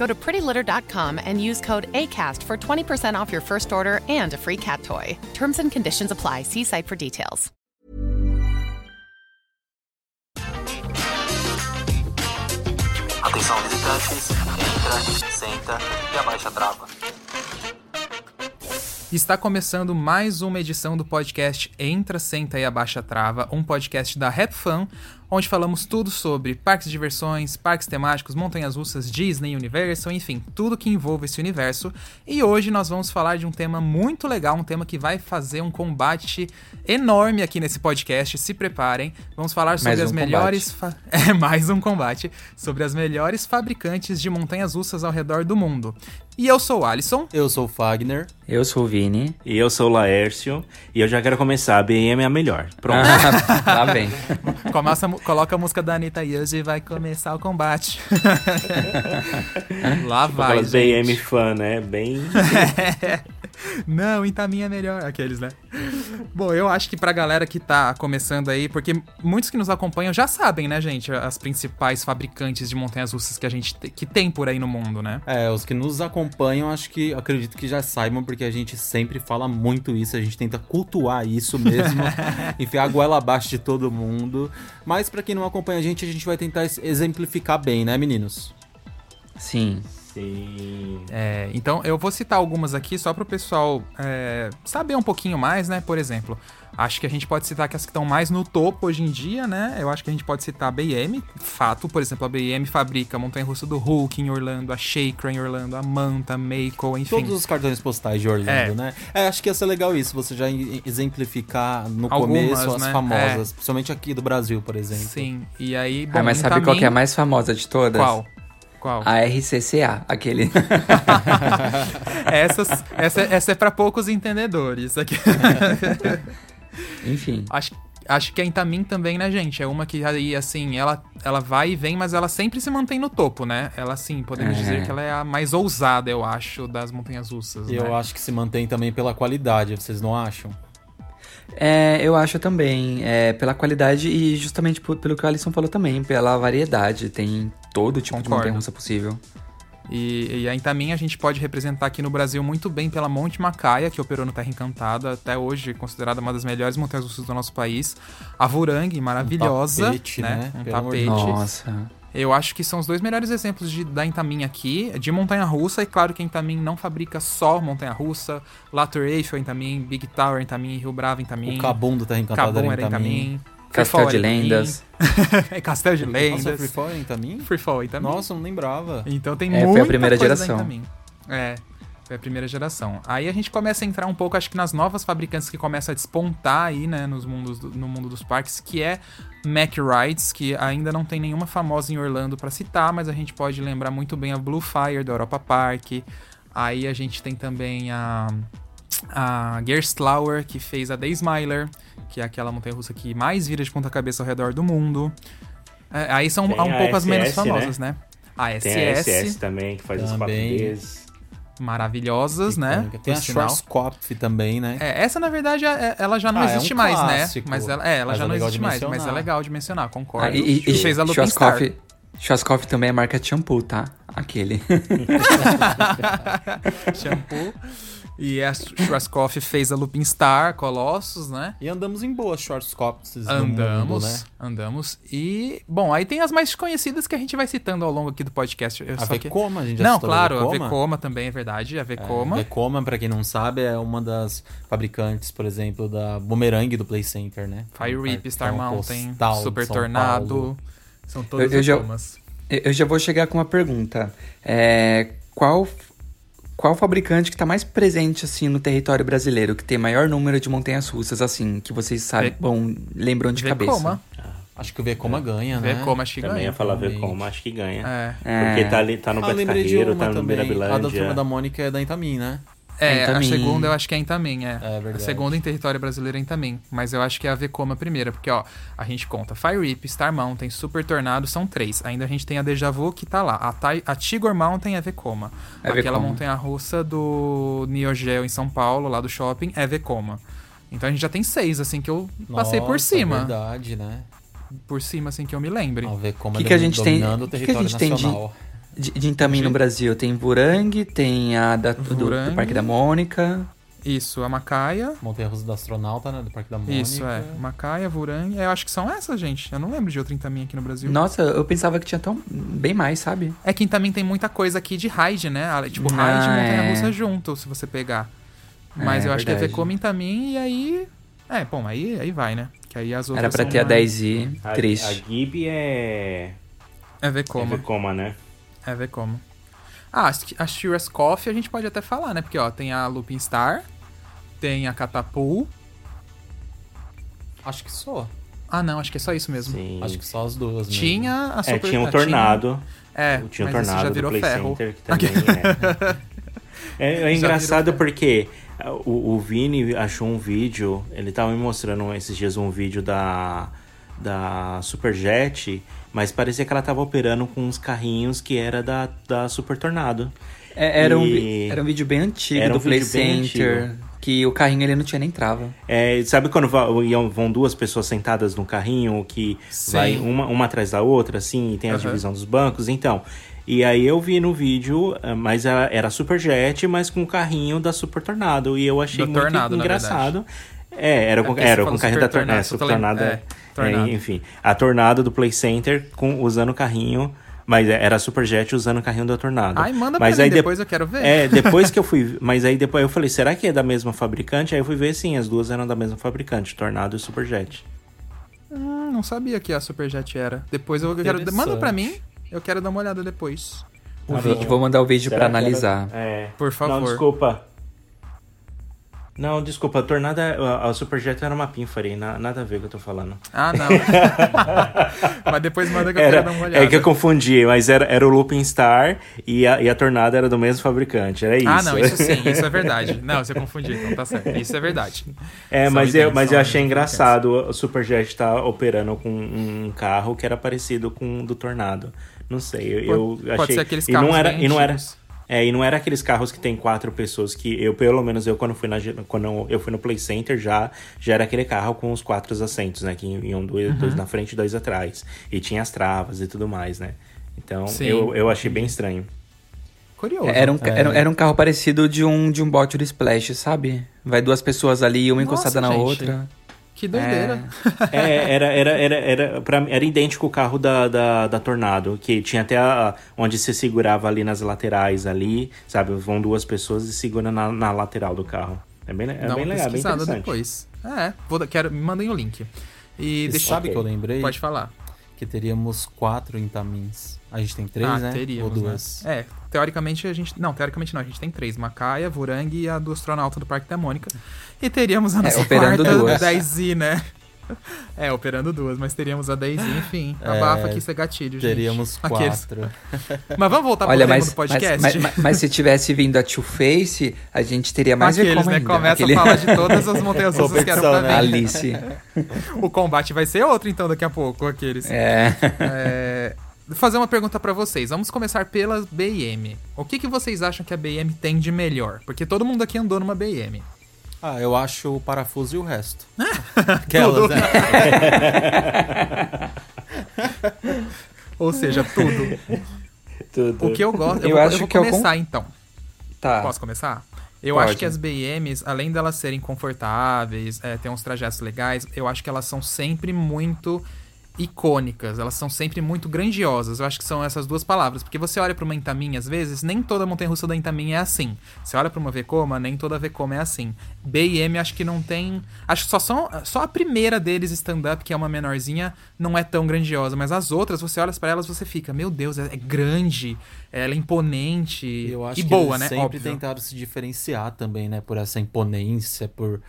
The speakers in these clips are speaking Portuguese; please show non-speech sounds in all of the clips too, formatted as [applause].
Go to prettylitter.com and use code ACAST for 20% off your first order and a free cat toy. Terms and conditions apply. See site for details. Atenção visitantes, entra, senta e abaixa a trava. Está começando mais uma edição do podcast Entra, Senta e Abaixa a Trava, um podcast da Rap Fan, onde falamos tudo sobre parques de diversões, parques temáticos, montanhas russas, Disney, Universal, enfim, tudo que envolve esse universo. E hoje nós vamos falar de um tema muito legal, um tema que vai fazer um combate enorme aqui nesse podcast. Se preparem, vamos falar sobre Mais as um melhores. fa- [laughs] É mais um combate sobre as melhores fabricantes de montanhas russas ao redor do mundo. E eu sou o Alisson. Eu sou o Fagner. Eu sou o Vini. E eu sou o Laércio e eu já quero começar. A BM é a melhor. Pronto. Ah, lá vem. [laughs] Começa, coloca a música da Anitta e hoje vai começar o combate. [laughs] Lá vai, Aquelas gente. BM fã, né? Bem. [laughs] Não, Itamin é melhor. Aqueles, né? Bom, eu acho que pra galera que tá começando aí, porque muitos que nos acompanham já sabem, né, gente, as principais fabricantes de montanhas russas que a gente te- que tem por aí no mundo, né? É, os que nos acompanham, acho que acredito que já saibam, porque a gente sempre fala muito isso, a gente tenta cultuar isso mesmo, [laughs] enfiar a goela abaixo de todo mundo. Mas pra quem não acompanha a gente, a gente vai tentar exemplificar bem, né, meninos? Sim. Sim. É, então eu vou citar algumas aqui só pro pessoal é, saber um pouquinho mais, né? Por exemplo, acho que a gente pode citar que as que estão mais no topo hoje em dia, né? Eu acho que a gente pode citar a BM, fato, por exemplo, a BM fabrica a montanha-russa do Hulk em Orlando, a Shaker em Orlando, a Manta, a Mako, enfim. Todos os cartões postais de Orlando, É. né? É, acho que ia ser legal isso, você já em- exemplificar no Algumas, começo as né? famosas, principalmente aqui do Brasil, por exemplo. Sim, e aí, bom, ah, mas sabe qual que é a mais famosa de todas? Qual? Qual? A RCCA, aquele. [laughs] Essas, essa, essa é pra poucos entendedores. Aqui. Enfim. Acho, acho que a Intamin também, né, gente? É uma que aí, assim, ela, ela vai e vem, mas ela sempre se mantém no topo, né? Ela, sim, podemos É. dizer que ela é a mais ousada, eu acho, das montanhas russas. E eu né? acho que se mantém também pela qualidade, vocês não acham? É, eu acho também, é, pela qualidade e justamente por- pelo que o Alisson falou também, pela variedade. Tem todo tipo de Concordo. montanha-russa possível. E, e a Intamin a gente pode representar aqui no Brasil muito bem pela Monte Macaia, que operou no Terra Encantada, até hoje considerada uma das melhores montanhas russas do nosso país. A Vurang, maravilhosa. tapete, né? Um amor de tapete. Nossa. Eu acho que são os dois melhores exemplos de, da Intamin aqui, de montanha-russa, e claro que a Intamin não fabrica só montanha-russa, Lator Eiffel Intamin, Big Tower Intamin, Rio Bravo Intamin, O Cabum do Terra Encantada Cabum era era Intamin. Intamin, Castelo de. Lendas. [laughs] é Castelo de Nossa, Lendas, Free Fall era Intamin? Freefall Intamin. Nossa, não lembrava. Então tem É, foi a muita primeira coisa geração. É, foi a primeira geração. Aí a gente começa a entrar um pouco, acho que nas novas fabricantes que começam a despontar aí, né, nos mundos do- no mundo dos parques, que é Mack Rides, que ainda não tem nenhuma famosa em Orlando pra citar, mas a gente pode lembrar muito bem a Blue Fire da Europa Park. Aí a gente tem também a a Gerstlauer, que fez a Daysmiler, que é aquela montanha-russa que mais vira de ponta cabeça ao redor do mundo. É, aí são um pouco as menos SS, famosas, né? A Tem a SS, SS também, que faz os Também. 4Ds. maravilhosas, né? Icônica. Tem a. Schwarzkopf também, né? É, essa, na verdade, é- ela já não Ah, é um existe mais, né? clássico. Mas ela, é, ela Mas já é não existe mais, mas é legal de mencionar, concordo. Ah, e, e, fez a. Schwarzkopf, Schwarzkopf também é marca de shampoo, tá? Aquele. [laughs] [laughs] Shampoo. E a Schwarzkopf fez a Lupin Star, Colossus, né? E andamos em boas Schwarzkopfs no mundo, Andamos, né? andamos. E, bom, aí tem as mais conhecidas que a gente vai citando ao longo aqui do podcast. Eu A só que- Vekoma, a gente já Não, claro, a Vekoma. Vekoma também é verdade, a Vekoma. É, Vekoma, pra quem não sabe, é uma das fabricantes, por exemplo, da Boomerang do Play Center, né? Fire Um Rip, Star cartão Mountain, postal Super São Tornado. Paulo. São todas Eu- eu já- Vekomas. Eu eu já vou chegar com uma pergunta. É, qual, qual fabricante que tá mais presente, assim, no território brasileiro? Que tem maior número de montanhas russas, assim, que vocês sabem, Ve- bom, lembram de Vekoma. cabeça? Acho que o Vekoma ganha, né? Vekoma acho que Também ganha. ia falar como, acho que ganha. É. É. Porque tá, ali, tá no Ah, Beto Carreiro, tá no também. A da Mirabilândia. Turma da Mônica é da Intamin, né? É, É, a segunda eu acho que é Intamin, é. É verdade. A segunda em território brasileiro é Intamin. Mas eu acho que é a Vekoma a primeira, porque, ó, a gente conta Fire Rip, Star Mountain, Super Tornado, são três. Ainda a gente tem a Deja Vu, que tá lá. A, Tai- a Tigor Mountain é Vekoma. É Aquela montanha-russa do Neo Geo em São Paulo, lá do shopping, é Vekoma. Então a gente já tem seis, assim, que eu passei por Nossa, cima. verdade, né? Por cima, assim, que eu me lembre. A Vekoma Que que a gente tem- dominando o que que a território gente tem de- De, de Intamin no Brasil, tem Vurang, tem a da, do, do. Parque da Mônica. Isso, a Macaia. Montanha Russa do Astronauta, né? Do Parque da Mônica. Isso, é. Macaia, Vurang. Eu acho que são essas, gente. Eu não lembro de outra Intamin aqui no Brasil. Nossa, eu pensava que tinha tão bem mais, sabe? É que também tem muita coisa aqui de raid, né? Ah, Tipo, Ah, raid e montanha-russa é. junto, se você pegar. Mas É, eu acho que é verdade. Vekoma Intamin e aí... É, bom, aí, aí vai, né? Que aí as outras Era pra ter a mais- 10i, A, triste. a Gibi é. É É Vekoma. Vekoma, né? É Vekoma. Ah, as- a Shiras Coffee a gente pode até falar, né? Porque, ó, tem a Lupin Star, tem a Catapult. Acho que só. Ah, não, acho que é só isso mesmo. Sim. Acho que só as duas mesmo. Tinha a É, Super... tinha o ah, Tornado. É, tinha o esse Tornado já do virou Play ferro. Center, que também é. [laughs] É, é engraçado porque o, o Vini achou um vídeo, ele tava me mostrando esses dias um vídeo da, da Superjet, mas parecia que ela tava operando com uns carrinhos que era da, da Super Tornado. É, era, um, E- era um vídeo bem antigo Era um do Play vídeo bem Center. Que o carrinho ele não tinha nem trava. É, sabe quando vão duas pessoas sentadas num carrinho que Sim. vai uma, uma atrás da outra, assim, e tem a Aham. divisão dos bancos? Então, e aí eu vi no vídeo, eh, mas era, era Superjet, mas com o carrinho da Super Tornado, e eu achei Do muito Tornado, na engraçado. É, era, com, porque você era com o carrinho Super da Tornado. Super Tornado, lembrando. é, É, Tornado. é, enfim, a Tornado do Play Center com, usando o carrinho, mas era a Superjet usando o carrinho da Tornado. Ai, manda mas pra mim, aí de- depois eu quero ver. É, [laughs] depois que eu fui. Mas aí depois eu falei, será que é da mesma fabricante? Aí eu fui ver sim, as duas eram da mesma fabricante, Tornado e Superjet. Hum, não sabia que a Superjet era. Depois eu quero... Manda pra mim, eu quero dar uma olhada depois. O vídeo, vou mandar o vídeo pra Será que era- analisar. É. Por favor. Não, desculpa. Não, desculpa, a Tornado, é- a, a Superjet era uma Pinfari, na- nada a ver com o que eu tô falando. Ah, não. [laughs] Mas depois manda que eu Era, quero dar uma olhada. é que eu confundi, mas era, era o Looping Star e a, e a Tornado era do mesmo fabricante, era isso. Ah, não, isso sim, isso é [laughs] verdade. Não, você confundiu, então tá certo. Isso é verdade. É, mas eu, mas eu achei engraçado o Superjet estar operando com um carro que era parecido com o do Tornado. Não sei, eu, eu Pode- achei... pode ser aqueles e não carros era, e não era antigos. É, e não era aqueles carros que tem quatro pessoas que eu, pelo menos eu quando fui na quando eu fui no Play Center já já era aquele carro com os quatro assentos, né, que iam dois, Uhum. dois na frente e dois atrás. E tinha as travas e tudo mais, né? Então, Sim. eu, eu achei bem estranho. Curioso. Era um, É. era, era um carro parecido de um, de um bote do Splash, sabe? Vai duas pessoas ali, uma Nossa, encostada na gente. outra. Que doideira. É, era, era, era, era, pra, mim, era idêntico o carro da, da, da Tornado, que tinha até a, onde você segurava ali nas laterais ali, sabe? Vão duas pessoas e segura na, na lateral do carro. É bem, é Dá bem uma legal, bem pesquisada interessante. depois. É, vou, quero, me mandem o link. E deixa sabe Ok. que eu lembrei? Pode falar. Que teríamos quatro Intamins. A gente tem três, ah, né? teríamos, Ou duas? né? É, teoricamente a gente... Não, teoricamente não. A gente tem três. Macaia, Vurang e a do astronauta do Parque da Mônica. E teríamos a nossa operando quarta duas. 10i, né? É, operando duas, mas teríamos a 10i, enfim. Abafa aqui isso é gatilho, gente. Teríamos Aqueles. quatro. [laughs] Mas vamos voltar Olha, pro tema mas, do podcast? mas, mas, mas se tivesse vindo a Two Face, a gente teria mais Aqueles, né? ainda. Começa Aquele- a falar [laughs] de todas as montanhas russas que eram pra né? Alice. O combate vai ser outro, então, daqui a pouco, aqueles. É. É, fazer uma pergunta para vocês. Vamos começar pela BM. O que, que vocês acham que a BM tem de melhor? Porque todo mundo aqui andou numa BM. Ah, eu acho o parafuso e o resto. [laughs] Aquelas, né? [laughs] Ou seja, tudo. Tudo. O que eu gosto. Eu, Eu vou, acho eu vou que eu com- começar então. Tá. Posso começar? Eu Pode. acho que as BMs, além delas serem confortáveis, é, ter uns trajetos legais, eu acho que elas são sempre muito icônicas, elas são sempre muito grandiosas. Eu acho que são essas duas palavras, porque você olha pra uma Intamin, às vezes, nem toda montanha-russa da Intamin é assim. Você olha pra uma Vekoma, nem toda Vekoma é assim. B e M acho que não tem, acho que só são só a primeira deles stand-up, que é uma menorzinha, não é tão grandiosa, mas as outras, você olha pra elas, você fica, meu Deus, é, é grande, ela é imponente Eu acho e boa, eles né? sempre Óbvio. tentaram se diferenciar também, né? Por essa imponência, por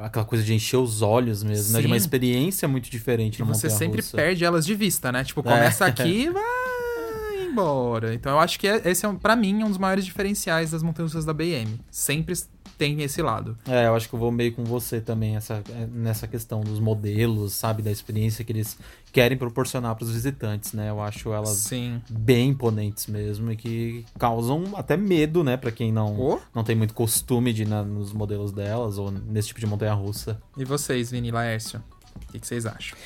aquela coisa de encher os olhos mesmo, né? De uma experiência muito diferente E você sempre perde elas de vista, né? Tipo, É. começa [laughs] aqui e vai embora. Então eu acho que é- esse é, pra mim, um dos maiores diferenciais das montanhas da BM. Sempre tem esse lado. É, eu acho que eu vou meio com você também essa, é, nessa questão dos modelos, sabe? Da experiência que eles querem proporcionar para os visitantes, né? Eu acho elas Sim. bem imponentes mesmo e que causam até medo, né? Pra quem não, Oh. não tem muito costume de ir na- nos modelos delas ou nesse tipo de montanha-russa. E vocês, Vini Laércio? O que, que vocês acham?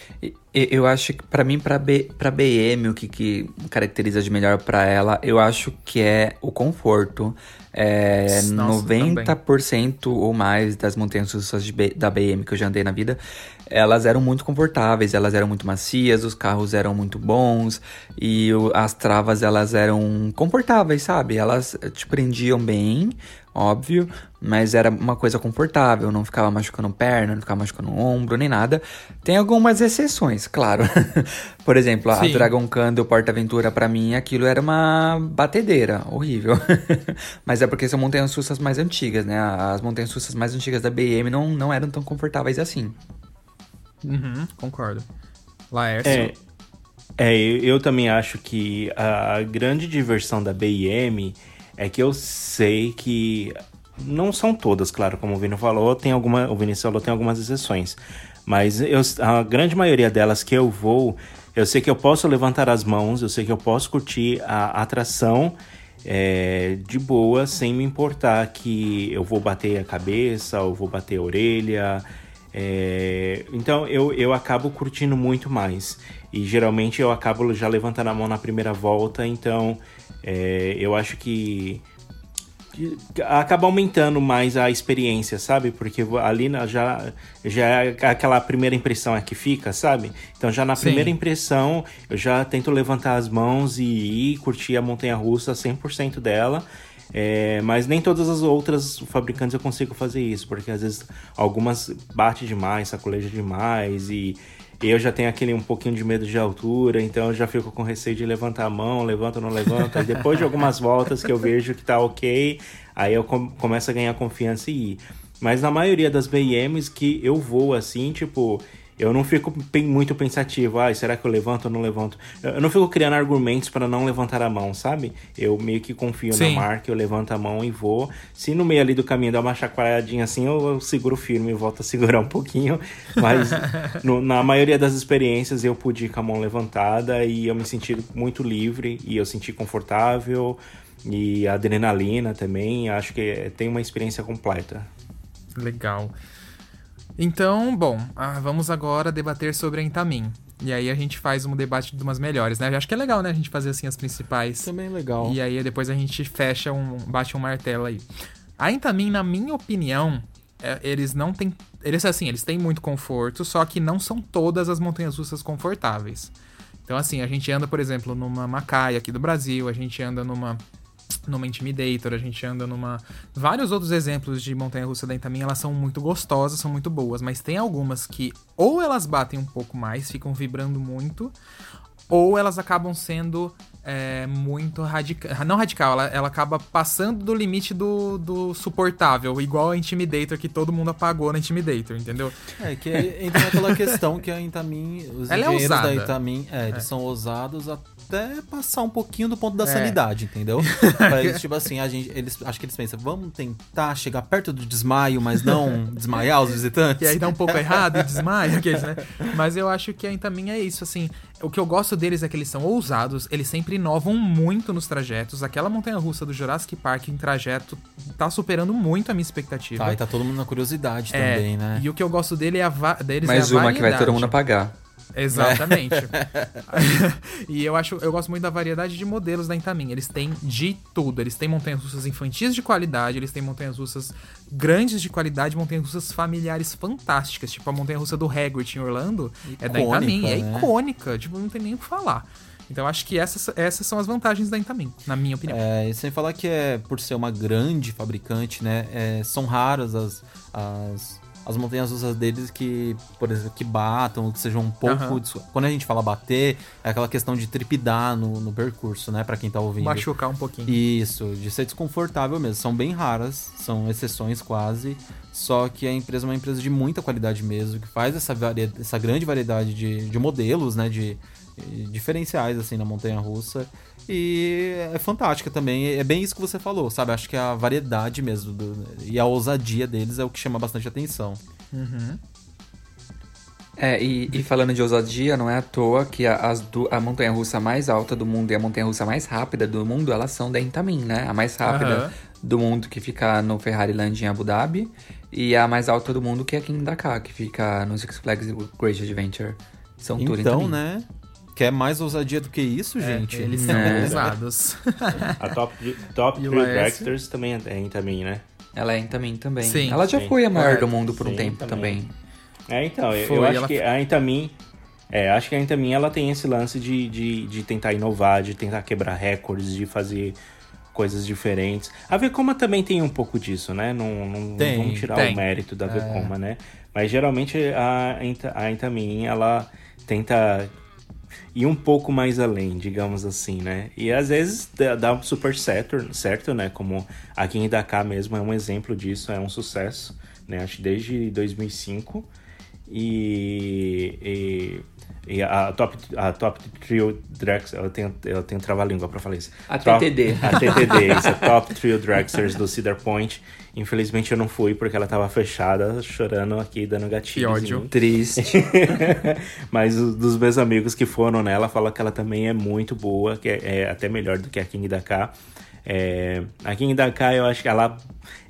Eu acho que pra mim, pra, B, pra BM, o que, que caracteriza de melhor pra ela, eu acho que é o conforto. É, Nossa, 90% ou mais das montanhas russas B- da BM que eu já andei na vida, elas eram muito confortáveis, elas eram muito macias, os carros eram muito bons e o- as travas elas eram confortáveis, sabe? Elas eh, te prendiam bem, óbvio, mas era uma coisa confortável, não ficava machucando perna, não ficava machucando ombro, nem nada. Tem algumas exceções, claro. [laughs] Por exemplo, a Sim. Dragon Khan do Porta Aventura, pra mim, aquilo era uma batedeira, horrível. [laughs] mas é porque são montanhas russas mais antigas, né? As montanhas russas mais antigas da BM não, não eram tão confortáveis assim. Uhum, concordo. Laércio. É, é, eu, eu também acho que a grande diversão da BIM é que eu sei que não são todas, claro, como o Vini falou, tem alguma, o Vinícius falou, tem algumas exceções, mas eu, a grande maioria delas que eu vou, eu sei que eu posso levantar as mãos, eu sei que eu posso curtir a atração é, de boa, sem me importar que eu vou bater a cabeça ou vou bater a orelha. É, então eu, eu acabo curtindo muito mais. E geralmente eu acabo já levantando a mão na primeira volta, então é, eu acho que acaba aumentando mais a experiência, sabe? Porque ali já, já é aquela primeira impressão é que fica, sabe? Então já na Sim. primeira impressão eu já tento levantar as mãos e ir curtir a montanha russa 100% dela. É, mas nem todas as outras fabricantes eu consigo fazer isso, porque às vezes algumas bate demais, sacoleja demais e eu já tenho aquele um pouquinho de medo de altura, então eu já fico com receio de levantar a mão, levanto ou não levanto. Aí depois de algumas voltas que eu vejo que tá ok, aí eu com- começo a ganhar confiança e ir. Mas na maioria das BMs que eu vou assim, tipo, eu não fico muito pensativo, ah, será que eu levanto ou não levanto? Eu não fico criando argumentos para não levantar a mão, sabe? Eu meio que confio Sim. na marca, eu levanto a mão e vou. Se no meio ali do caminho dá uma chacoalhadinha assim, eu, eu seguro firme e volto a [laughs] segurar um pouquinho. Mas [laughs] no- na maioria das experiências eu pude ir com a mão levantada e eu me senti muito livre e eu senti confortável. E a adrenalina também, acho que tem uma experiência completa. Legal. Então, bom, ah, vamos agora debater sobre a Intamin. E aí a gente faz um debate de umas melhores, né? Eu acho que é legal, né? A gente fazer assim as principais. Também é legal. E aí depois a gente fecha um. bate um martelo aí. A Intamin, na minha opinião, é, eles não têm. Eles assim, eles têm muito conforto, só que não são todas as montanhas russas confortáveis. Então, assim, a gente anda, por exemplo, numa Macai aqui do Brasil, a gente anda numa numa Intimidator, a gente anda numa. Vários outros exemplos de montanha russa da Intamin, elas são muito gostosas, são muito boas, mas tem algumas que ou elas batem um pouco mais, ficam vibrando muito, ou elas acabam sendo é, muito radical. Não radical, ela, ela acaba passando do limite do, do suportável, igual a Intimidator que todo mundo apagou na Intimidator, entendeu? É, que entra naquela questão que a Intamin, os Ela é engenheiros da. Intamin, é, eles são ousados até passar um pouquinho do ponto da É. sanidade, entendeu? [laughs] Pra eles, tipo assim, a gente, eles, acho que eles pensam, vamos tentar chegar perto do desmaio, mas não desmaiar os [laughs] visitantes. E aí dá um pouco errado e desmaia, aqueles, né? [laughs] Mas eu acho que a Intamin é isso, assim. o que eu gosto deles é que eles são ousados, eles sempre inovam muito nos trajetos. Aquela montanha russa do Jurassic Park em trajeto tá superando muito a minha expectativa. Tá, e tá todo mundo na curiosidade É, também, né? E o que eu gosto dele é a deles Mais é a uma que vai todo variedade. mundo apagar. Exatamente. [laughs] e eu acho, eu gosto muito da variedade de modelos da Intamin. Eles têm de tudo. Eles têm montanhas russas infantis de qualidade, eles têm montanhas russas grandes de qualidade, montanhas russas familiares fantásticas. Tipo a montanha russa do Hagrid em Orlando é da Icônica, Intamin, é né? icônica. Tipo, não tem nem o que falar. Então acho que essas, essas são as vantagens da Intamin, na minha opinião. É, e sem falar que é por ser uma grande fabricante, né? é, são raras as, as, as montanhas russas deles que, por exemplo, que batam, que sejam um pouco. Des- Quando a gente fala bater, é aquela questão de tripidar no, no percurso, né? Pra quem tá ouvindo. Machucar um pouquinho. Isso, de ser desconfortável mesmo. São bem raras, são exceções quase. Só que a empresa é uma empresa de muita qualidade mesmo, que faz essa, varia- essa grande variedade de, de modelos, né? De diferenciais, assim, na montanha russa. E é fantástica também. É bem isso que você falou, sabe? Acho que a variedade mesmo do- e a ousadia deles é o que chama bastante atenção. É, e, e falando de ousadia, não é à toa que a, as du- a montanha-russa mais alta do mundo e a montanha-russa mais rápida do mundo, elas são da Intamin, né? A mais rápida Aham. do mundo que fica no Ferrari Land em Abu Dhabi e a mais alta do mundo que é aqui em Dakar, que fica no Six Flags Great Adventure. São tudo Então, né? Quer mais ousadia do que isso, É, gente? eles são É. ousados. A Top, top E o Thrill Laércio? Dragsters também é em também, né? Ela é Intamin também. Sim. Ela já Sim. foi a maior É, do mundo por um sim, tempo também. também. É, então, eu, Foi, eu acho ela- que a Intamin. É, acho que a Intamin ela tem esse lance de, de, de tentar inovar, de tentar quebrar recordes, de fazer coisas diferentes. A Vekoma também tem um pouco disso, né? Não, não, não Tem, vamos tirar tem. o mérito da Vekoma, né? Mas geralmente a, a Intamin ela tenta ir um pouco mais além, digamos assim, né? E às vezes dá, super certo, certo, né? Como aqui em Dakar mesmo é um exemplo disso, é um sucesso, né? Acho desde 2005 e, e, e a Top a Top Trio Drax, eu tenho eu tenho trava-língua para falar isso. A Top- TTD. [laughs] A TTD, isso, a Top Trio Dragsters do Cedar Point. Infelizmente eu não fui porque ela tava fechada, chorando aqui, dando gatilhos. Que ódio. Triste. [laughs] Mas os dos meus amigos que foram nela falam que ela também é muito boa, que é, é até melhor do que a King Dakar. É, a King Dakar eu acho que ela.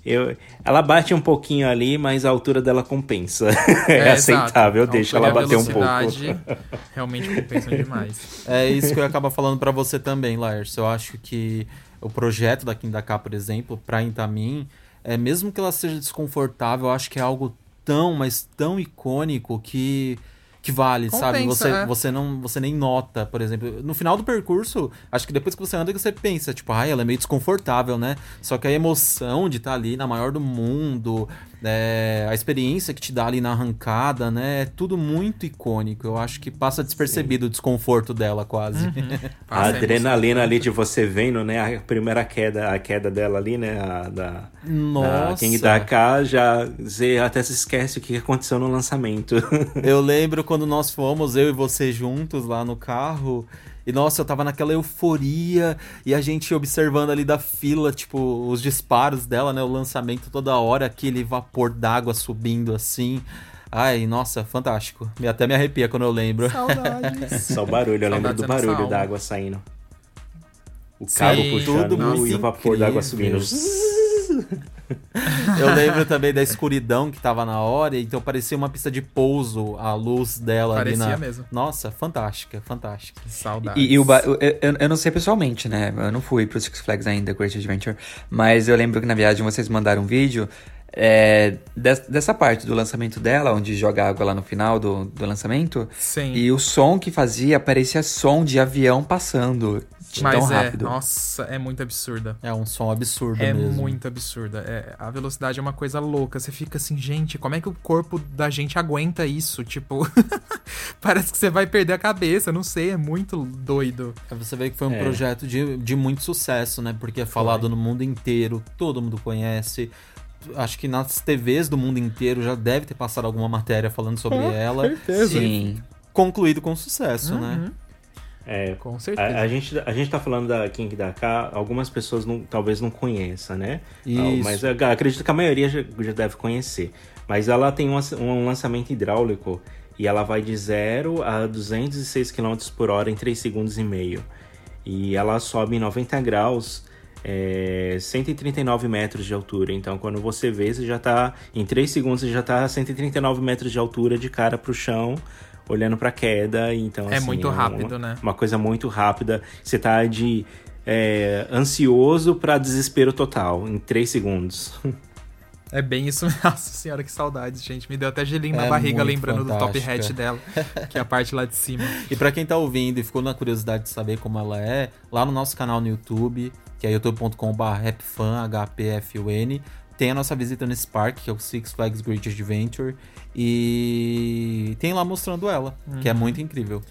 Eu, ela bate um pouquinho ali, mas a altura dela compensa. [laughs] É, exato. aceitável, A deixa ela a bater um pouco. velocidade [laughs] Realmente compensam demais. É isso que eu ia acabar falando pra você também, Laércio. Eu acho que o projeto da Kindaka, por exemplo, pra Intamin, é, mesmo que ela seja desconfortável, eu acho que é algo tão, mas tão icônico que que vale, sabe? Compensa, Você, é. você não você nem nota, por exemplo. No final do percurso, acho que depois que você anda, que você pensa, tipo, ai, ela é meio desconfortável, né? Só que a emoção de estar ali na maior do mundo, é, a experiência que te dá ali na arrancada, né? É tudo muito icônico. Eu acho que passa despercebido o desconforto dela, quase. [laughs] A Passa adrenalina ali de você vendo, né? A primeira queda, a queda dela ali, né? A, da, Nossa. da King Dakar, já você até se esquece o que aconteceu no lançamento. [laughs] Eu lembro quando nós fomos, eu e você juntos lá no carro. E nossa, eu tava naquela euforia e a gente observando ali da fila, tipo, os disparos dela, né? O lançamento toda hora, aquele vapor d'água subindo assim. Ai, nossa, fantástico. Me- Até me arrepia quando eu lembro. Saudades. [laughs] Só o barulho, eu lembro do nossa barulho da água saindo. O Sim, cabo puxando tudo muito e o vapor da água incrível. subindo. [laughs] [laughs] Eu lembro também da escuridão que tava na hora, então parecia uma pista de pouso, a luz dela Parecia ali na. mesmo. Nossa, fantástica, fantástica. Saudades. E, e o ba- eu, eu- eu não sei pessoalmente, né? Eu não fui pro Six Flags ainda, Great Adventure. Mas eu lembro que na viagem vocês mandaram um vídeo é, des- dessa parte do lançamento dela, onde joga água lá no final do, do lançamento. Sim. E o som que fazia parecia som de avião passando. De Mas tão é, rápido. nossa, é muito absurda. É um som absurdo É mesmo. muito absurda. É, a velocidade é uma coisa louca. Você fica assim, gente, como é que o corpo da gente aguenta isso? Tipo, [laughs] parece que você vai perder a cabeça. Não sei, é muito doido. É, Você vê que foi um É. projeto de, de muito sucesso, né? Porque é falado no mundo inteiro, todo mundo conhece. Acho que nas TVs do mundo inteiro já deve ter passado alguma matéria falando sobre ela. Sim. Concluído com sucesso, né? É, Com certeza. a, a gente, a gente tá falando da King Dakar, algumas pessoas não, talvez não conheçam, né? Isso. Mas eu acredito que a maioria já, já deve conhecer. Mas ela tem um, um lançamento hidráulico E ela vai de 0 a 206 km por hora em 3 segundos e meio. E ela sobe em 90 graus, é, 139 metros de altura. Então, quando você vê, você já tá. Em 3 segundos, você já tá a 139 metros de altura de cara pro chão, olhando pra queda. Então, É assim, muito uma- rápido, né? Uma coisa muito rápida. Você tá de. é, ansioso pra desespero total, em 3 segundos. É bem isso. [laughs] Nossa senhora, que saudades, gente. Me deu até gelinho na É barriga muito lembrando do top fantástica. hat dela, que é a parte lá de cima. [laughs] E pra quem tá ouvindo e ficou na curiosidade de saber como ela é, lá no nosso canal no YouTube, que é H-P-F-U-N, tem a nossa visita nesse parque, que é o Six Flags Great Adventure, e tem lá mostrando ela, que é muito incrível.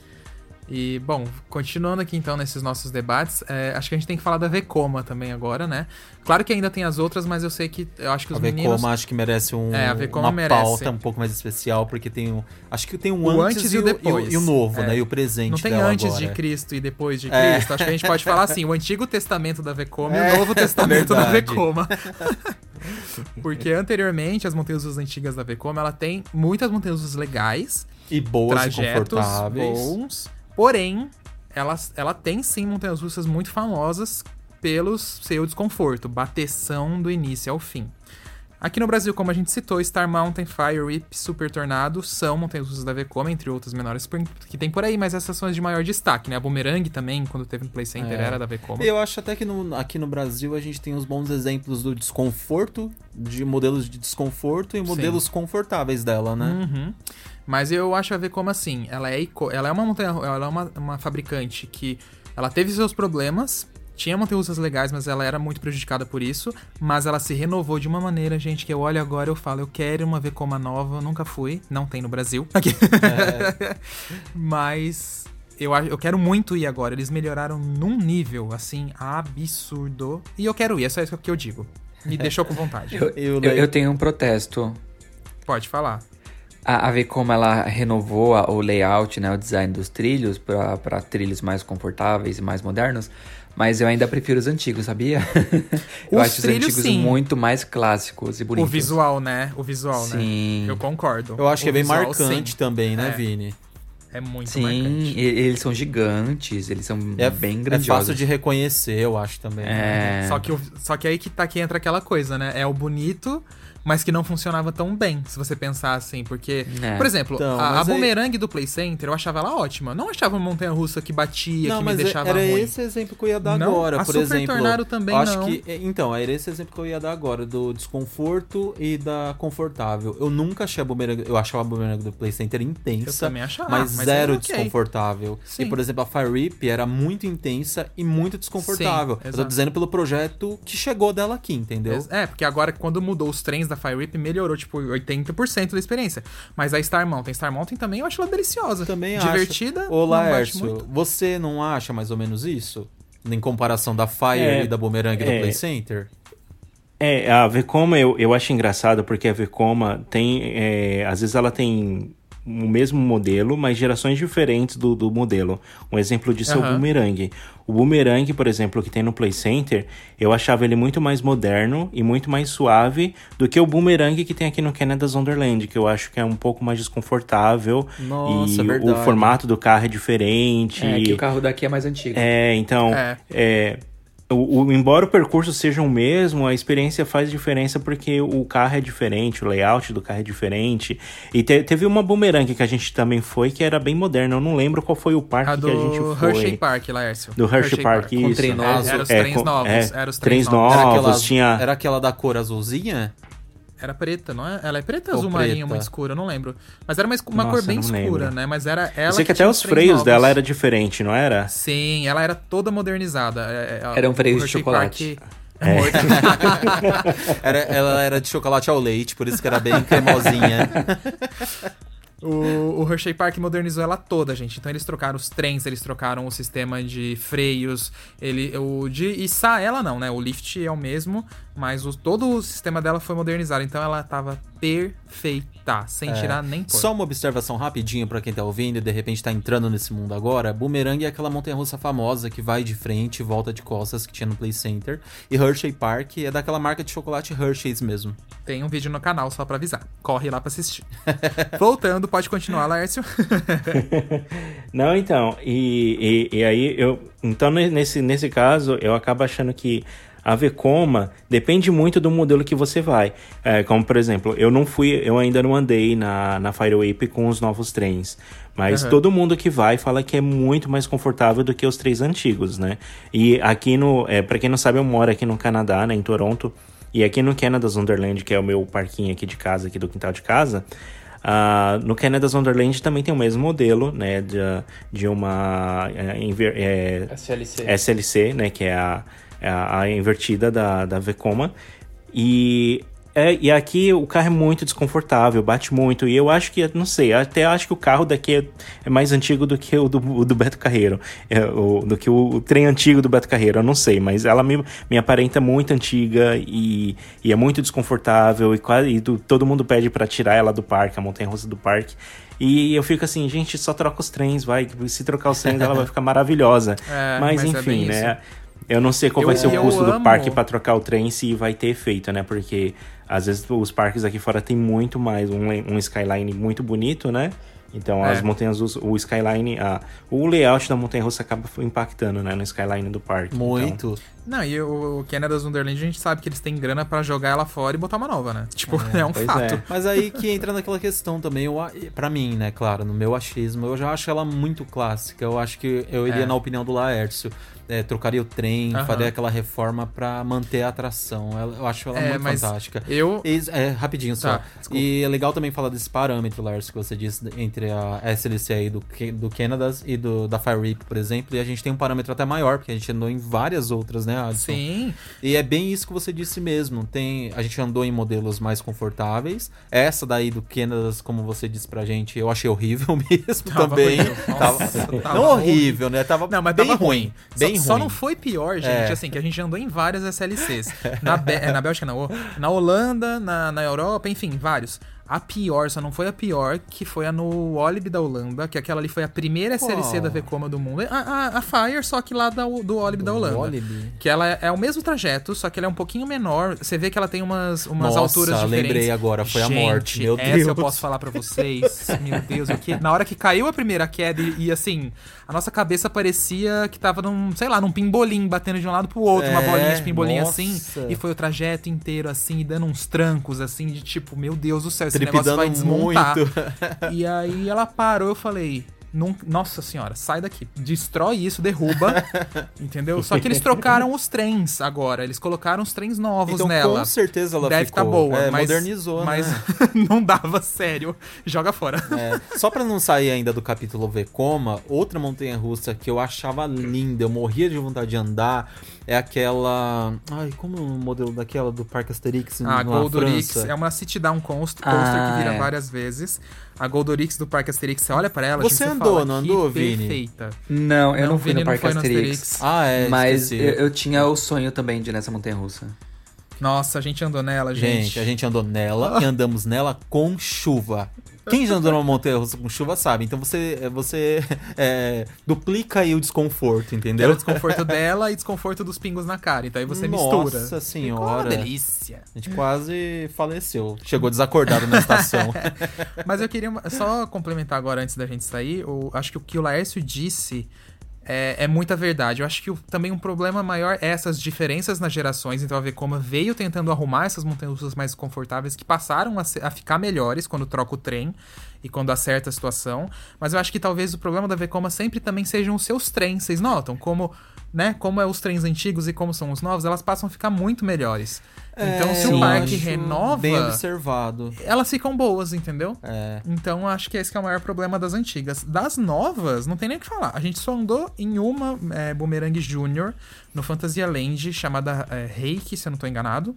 E, bom, continuando aqui então nesses nossos debates, é, acho que a gente tem que falar da Vekoma também agora, né? Claro que ainda tem as outras, mas eu sei que eu acho que A os meninos. Vekoma acho que merece um, É, a uma merece. pauta um pouco mais especial, porque tem um. Acho que tem um O antes, antes e o depois. E o, novo, É. né? E o presente Não tem antes agora. de Cristo e depois de É. Cristo. Acho que a gente pode falar assim: o Antigo Testamento da Vekoma e É, o Novo Testamento da [laughs] verdade. Vekoma. [laughs] Porque anteriormente, as montanhas antigas da Vekoma, ela tem muitas montanhas legais, E boas e trajetos confortáveis. bons. Porém, ela, ela tem sim montanhas russas muito famosas pelo seu desconforto, bateção do início ao fim. Aqui no Brasil, como a gente citou, Star Mountain, Fire Whip, Super Tornado são montanhas russas da Vekoma, entre outras menores que tem por aí, mas essas são as de maior destaque, né? A Boomerang também, quando teve no Play Center, É. era da Vekoma. Eu acho até que no- aqui no Brasil a gente tem uns bons exemplos do desconforto, de modelos de desconforto e modelos confortáveis dela, né? Uhum. Mas eu acho a ver como assim, ela é, ela é uma montanha, ela é uma, uma fabricante que ela teve seus problemas, tinha montanhas legais, mas ela era muito prejudicada por isso, mas ela se renovou de uma maneira, gente, que eu olho agora e eu falo, eu quero uma Vekoma nova, eu nunca fui, não tem no Brasil. Aqui. [laughs] mas eu, eu quero muito ir agora, eles melhoraram num nível, assim, absurdo, e eu quero ir, é só isso que eu digo. Me deixou com vontade. [laughs] Eu, Eu eu, eu tenho um protesto. Pode falar. A, a ver como ela renovou a- o layout, né, o design dos trilhos para trilhos mais confortáveis e mais modernos, mas eu ainda prefiro os antigos, sabia? [laughs] eu Os acho os trilhos, antigos sim. muito mais clássicos e O bonitos. visual, né? O visual, Sim. né? Eu concordo. Eu acho que O é bem visual, marcante sim. também, né, É. Vini? É muito Sim, marcante. e- eles são gigantes, eles são É, bem é grandiosos. fácil de reconhecer, eu acho também. né? É. Só, que, o- só que aí que tá que entra aquela coisa, né? É o bonito, mas que não funcionava tão bem, se você pensar assim. Porque, É. por exemplo, Então, a, a aí- Boomerang do Play Center, eu achava ela ótima. Não achava uma montanha-russa que batia, Não, que me mas é- deixava era ruim. esse exemplo que eu ia dar Não? agora, A por Super exemplo. Tornado também eu acho não. que então, era esse exemplo que eu ia dar agora do desconforto e da confortável. Eu nunca achei a Boomerang, eu achava a Boomerang do Play Center intensa, Eu também achava, mas, mas zero é ok. desconfortável. Sim. E por exemplo, a Fire Whip era muito intensa e muito desconfortável. Sim, eu tô dizendo pelo projeto que chegou dela aqui, entendeu? É, porque agora, quando mudou os trens da Fire Whip, melhorou, tipo, 80% da experiência. Mas a Star Mountain, Star Mountain também eu acho ela deliciosa. Também Divertida, acho. Bate Laércio, você não acha mais ou menos isso? Em comparação da Fire É, e da Boomerang do é. Play Center? É, a Vekoma eu, eu acho engraçado porque a Vekoma tem. é, às vezes ela tem o mesmo modelo, mas gerações diferentes do, do modelo. Um exemplo disso é o. Boomerang. O Boomerang, por exemplo, que tem no Play Center, eu achava ele muito mais moderno e muito mais suave do que o Boomerang que tem aqui no Canada's Wonderland, que eu acho que é um pouco mais desconfortável. Nossa, e verdade. o formato do carro é diferente. É, que o carro daqui é mais antigo. É, então, É. é, o, o- embora o percurso seja o mesmo, a experiência faz diferença porque o carro é diferente, o layout do carro é diferente. E te- teve uma boomerang que a gente também foi que era bem moderna. Eu não lembro qual foi o parque A que a gente do foi. Hershey Park, Laércio. Do Hershey, Park, Com isso. trem novo. Era os É, trens com- novos. é, era os trens trens novos. novos. Era aquela, tinha- era aquela da cor azulzinha? Era preta, não é? Ela é preta ou azul marinho, preta? muito escura, eu não lembro. Mas era uma, uma Nossa, cor bem escura, lembro. né? Mas era ela Eu sei que até tinha os freios novos. dela era diferente, não era? Sim, ela era toda modernizada. É, é, Eram o freios de chocolate. Park- É. [laughs] Era, ela era de chocolate ao leite, por isso que era bem cremosinha. [laughs] O, o Hershey Park modernizou ela toda, gente. Então eles trocaram os trens, eles trocaram o sistema de freios, ele, o de içar ela não, né? O lift é o mesmo, Mas o- todo o sistema dela foi modernizado, então ela tava perfeita, sem É. tirar nem pôr. Só uma observação rapidinho pra quem tá ouvindo e de repente tá entrando nesse mundo agora. Boomerang é aquela montanha-russa famosa que vai de frente e volta de costas que tinha no Play Center. E Hershey Park é daquela marca de chocolate Hershey's mesmo. Tem um vídeo no canal só pra avisar. Corre lá pra assistir. [laughs] Voltando, pode continuar, Laércio. [laughs] Não, então, e, e, e aí eu. Então, ne- nesse, nesse caso, eu acabo achando que a Vekoma depende muito do modelo que você vai. É, como, por exemplo, eu não fui, eu ainda não andei na, na Firewhip com os novos trens. Mas Aham. todo mundo que vai fala que é muito mais confortável do que os trens antigos, né? E aqui no. É, para quem não sabe, eu moro aqui no Canadá, né, em Toronto. E aqui no Canada's Wonderland, que é o meu parquinho aqui de casa, aqui do quintal de casa, ah, no Canada's Wonderland também tem o mesmo modelo, né, de, de uma é, é, SLC. SLC, né, que é a, a, a invertida da, da Vekoma. E, é, e aqui o carro é muito desconfortável, bate muito. E eu acho que, não sei, até acho que o carro daqui é, é mais antigo do que o do, do Beto Carreiro. É, o- do que o, o trem antigo do Beto Carreiro, eu não sei. Mas ela me, me aparenta muito antiga e, e é muito desconfortável. E, quase, e do- todo mundo pede para tirar ela do parque, a montanha-russa do parque. E eu fico assim, gente, só troca os trens, vai. Se trocar os trens, ela vai ficar maravilhosa. [laughs] É, mas, mas é enfim, bem né? Eu não sei qual Eu- vai ser o custo do parque pra trocar o trem se vai ter efeito, né? Porque às vezes os parques aqui fora tem muito mais um, um skyline muito bonito, né? Então É. as montanhas, russas- o skyline, a, o layout da montanha russa acaba impactando, né? No skyline do parque. Então, Muito. Não, e o o Canada's Wonderland a gente sabe que eles têm grana pra jogar ela fora e botar uma nova, né? Tipo, é, um pois fato. é. Mas aí que entra naquela questão também, eu, a- pra mim, né, claro, no meu achismo, eu já acho ela muito clássica. Eu acho que eu iria É. na opinião do Laércio. É, trocaria o trem, Aham. faria aquela reforma pra manter a atração. Eu acho ela É, muito fantástica. eu- E- é, rapidinho só. Tá, e é legal também falar desse parâmetro, Laércio, que você disse entre a SLC aí do, do Canadas e do, da Fire Whip, por exemplo. E a gente tem um parâmetro até maior, porque a gente andou em várias outras, né, Adson? Sim. E é bem isso que você disse mesmo. Tem, a gente andou em modelos mais confortáveis. Essa daí do Canada, como você disse pra gente, eu achei horrível [laughs] mesmo Tava também. horrível. Tava- Nossa, tava não horrível, né? Tava Não, mas bem tava ruim. ruim. Só, ruim. não foi pior, gente, É. assim, que a gente andou em várias SLCs. [laughs] Na, Bé- é, na Bélgica, não. Na Holanda, na, na Europa, enfim, vários. A pior, só não foi a pior, que foi a no Olive da Holanda, que aquela ali foi a primeira SLC da Vekoma do mundo. A, a, a Fire, só que lá da, do Olive da Holanda. Walibi? Que ela é, é o mesmo trajeto, só que ela é um pouquinho menor. Você vê que ela tem umas, umas Nossa, alturas diferentes. lembrei agora, foi a Gente, morte, meu essa eu Deus. posso falar pra vocês. meu Deus, o que? Na hora que caiu a primeira queda e, e, assim, a nossa cabeça parecia que tava num, sei lá, num pimbolim, batendo de um lado pro outro, uma É, bolinha de pimbolim nossa. assim. E foi o trajeto inteiro assim, dando uns trancos assim, de tipo, meu Deus do céu, esse negócio Tripidando vai desmontar. muito. e aí ela parou, eu falei. "Nun- Nossa senhora, sai daqui. Destrói isso, derruba. [laughs] entendeu? Só que eles trocaram os trens agora. Eles colocaram os trens novos Então, nela. com certeza ela Deve ficou. tá boa, É, mas, modernizou, mas né? [laughs] não dava sério. Joga fora. É, só pra não sair ainda do capítulo Vekoma, outra montanha russa que eu achava linda, eu morria de vontade de andar, é aquela. Ai, como é o modelo daquela do Parque Asterix A na Goldorix é uma sit down coaster, coaster Ah, que vira é. várias vezes. A Goldorix do Parque Asterix, você olha pra ela, Você gente, andou, fala, não "Que andou, Vini?" Perfeita. Não, eu Não, não, fui Vini no não Parque Asterix. Asterix. Ah, é. Mas eu, eu tinha o sonho também de ir nessa montanha russa. Nossa, a gente andou nela, gente. Gente, a gente andou nela e andamos nela com chuva. Quem já andou numa montanha russa com chuva sabe. Então você, você é, duplica aí o desconforto, entendeu? Era o desconforto dela e desconforto dos pingos na cara. Então aí você mistura. Nossa senhora. uma delícia. A gente quase faleceu. Chegou desacordado na estação. [laughs] Mas eu queria só complementar agora antes da gente sair. O, acho que o que o Laércio disse é, é muita verdade. Eu acho que o- também um problema maior é essas diferenças nas gerações. Então a Vekoma veio tentando arrumar essas montanhas mais confortáveis que passaram a, a ficar melhores quando troca o trem e quando acerta a situação. Mas eu acho que talvez o problema da Vekoma sempre também sejam os seus trens. Vocês notam como, né, como é os trens antigos e como são os novos, elas passam a ficar muito melhores. Então se É, o parque renova, Bem observado. elas ficam boas, entendeu? É. Então acho que esse que é o maior problema das antigas. Das novas, não tem nem o que falar. A gente só andou em uma é, Boomerang Júnior no Fantasia Land, chamada é, Reiki, se eu não tô enganado.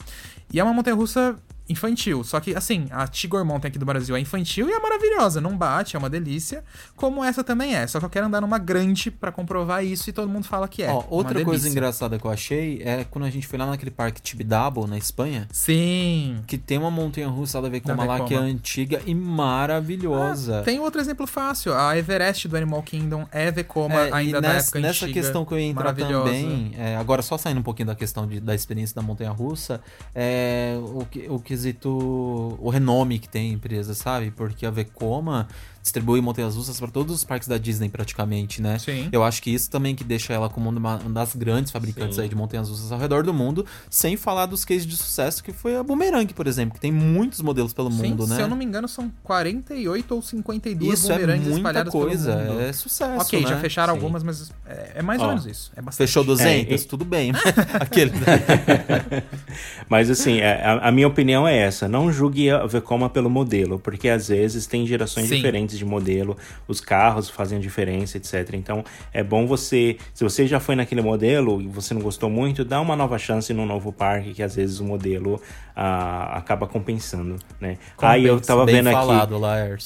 E é uma montanha russa infantil. Só que, assim, a Tigor Mountain aqui do Brasil é infantil e é maravilhosa. Não bate, é uma delícia. Como essa também é. Só que eu quero andar numa grande pra comprovar isso e todo mundo fala que é. Ó, outra uma coisa engraçada que eu achei é quando a gente foi lá naquele parque Tibidabo, na Espanha, Sim. que tem uma montanha russa da Vekoma lá que é antiga e maravilhosa. Ah, tem outro exemplo fácil. A Everest do Animal Kingdom é Vekoma É, ainda da nessa, época nessa antiga. questão que eu ia entrar também, é, agora só saindo um pouquinho da questão de- da experiência da montanha russa, é o, que- o quesito, o renome que tem a empresa, sabe? Porque a Vekoma distribui montanhas russas para todos os parques da Disney praticamente, né? Sim. Eu acho que isso também que deixa ela como uma, uma das grandes fabricantes Sim. aí de montanhas russas ao redor do mundo, sem falar dos cases de sucesso que foi a Boomerang, por exemplo, que tem muitos modelos pelo Sim, mundo, né? se eu não me engano, são 48 ou 52 Isso é bumerangues muita espalhadas coisa, pelo mundo. é sucesso, Ok, já né? fecharam Sim. algumas, mas é, é mais ou Ó, menos isso. É bastante. Fechou 200, É, tudo bem. [laughs] [laughs] Aquele. [laughs] Mas assim, é, a, a minha opinião é essa: não julgue a Vekoma pelo modelo, porque às vezes tem gerações Sim. Diferentes de modelo, os carros fazem diferença, etc. Então é bom você, se você já foi naquele modelo e você não gostou muito, dá uma nova chance num novo parque, que às vezes o modelo ah, acaba compensando, né? Aí eu tava vendo aqui.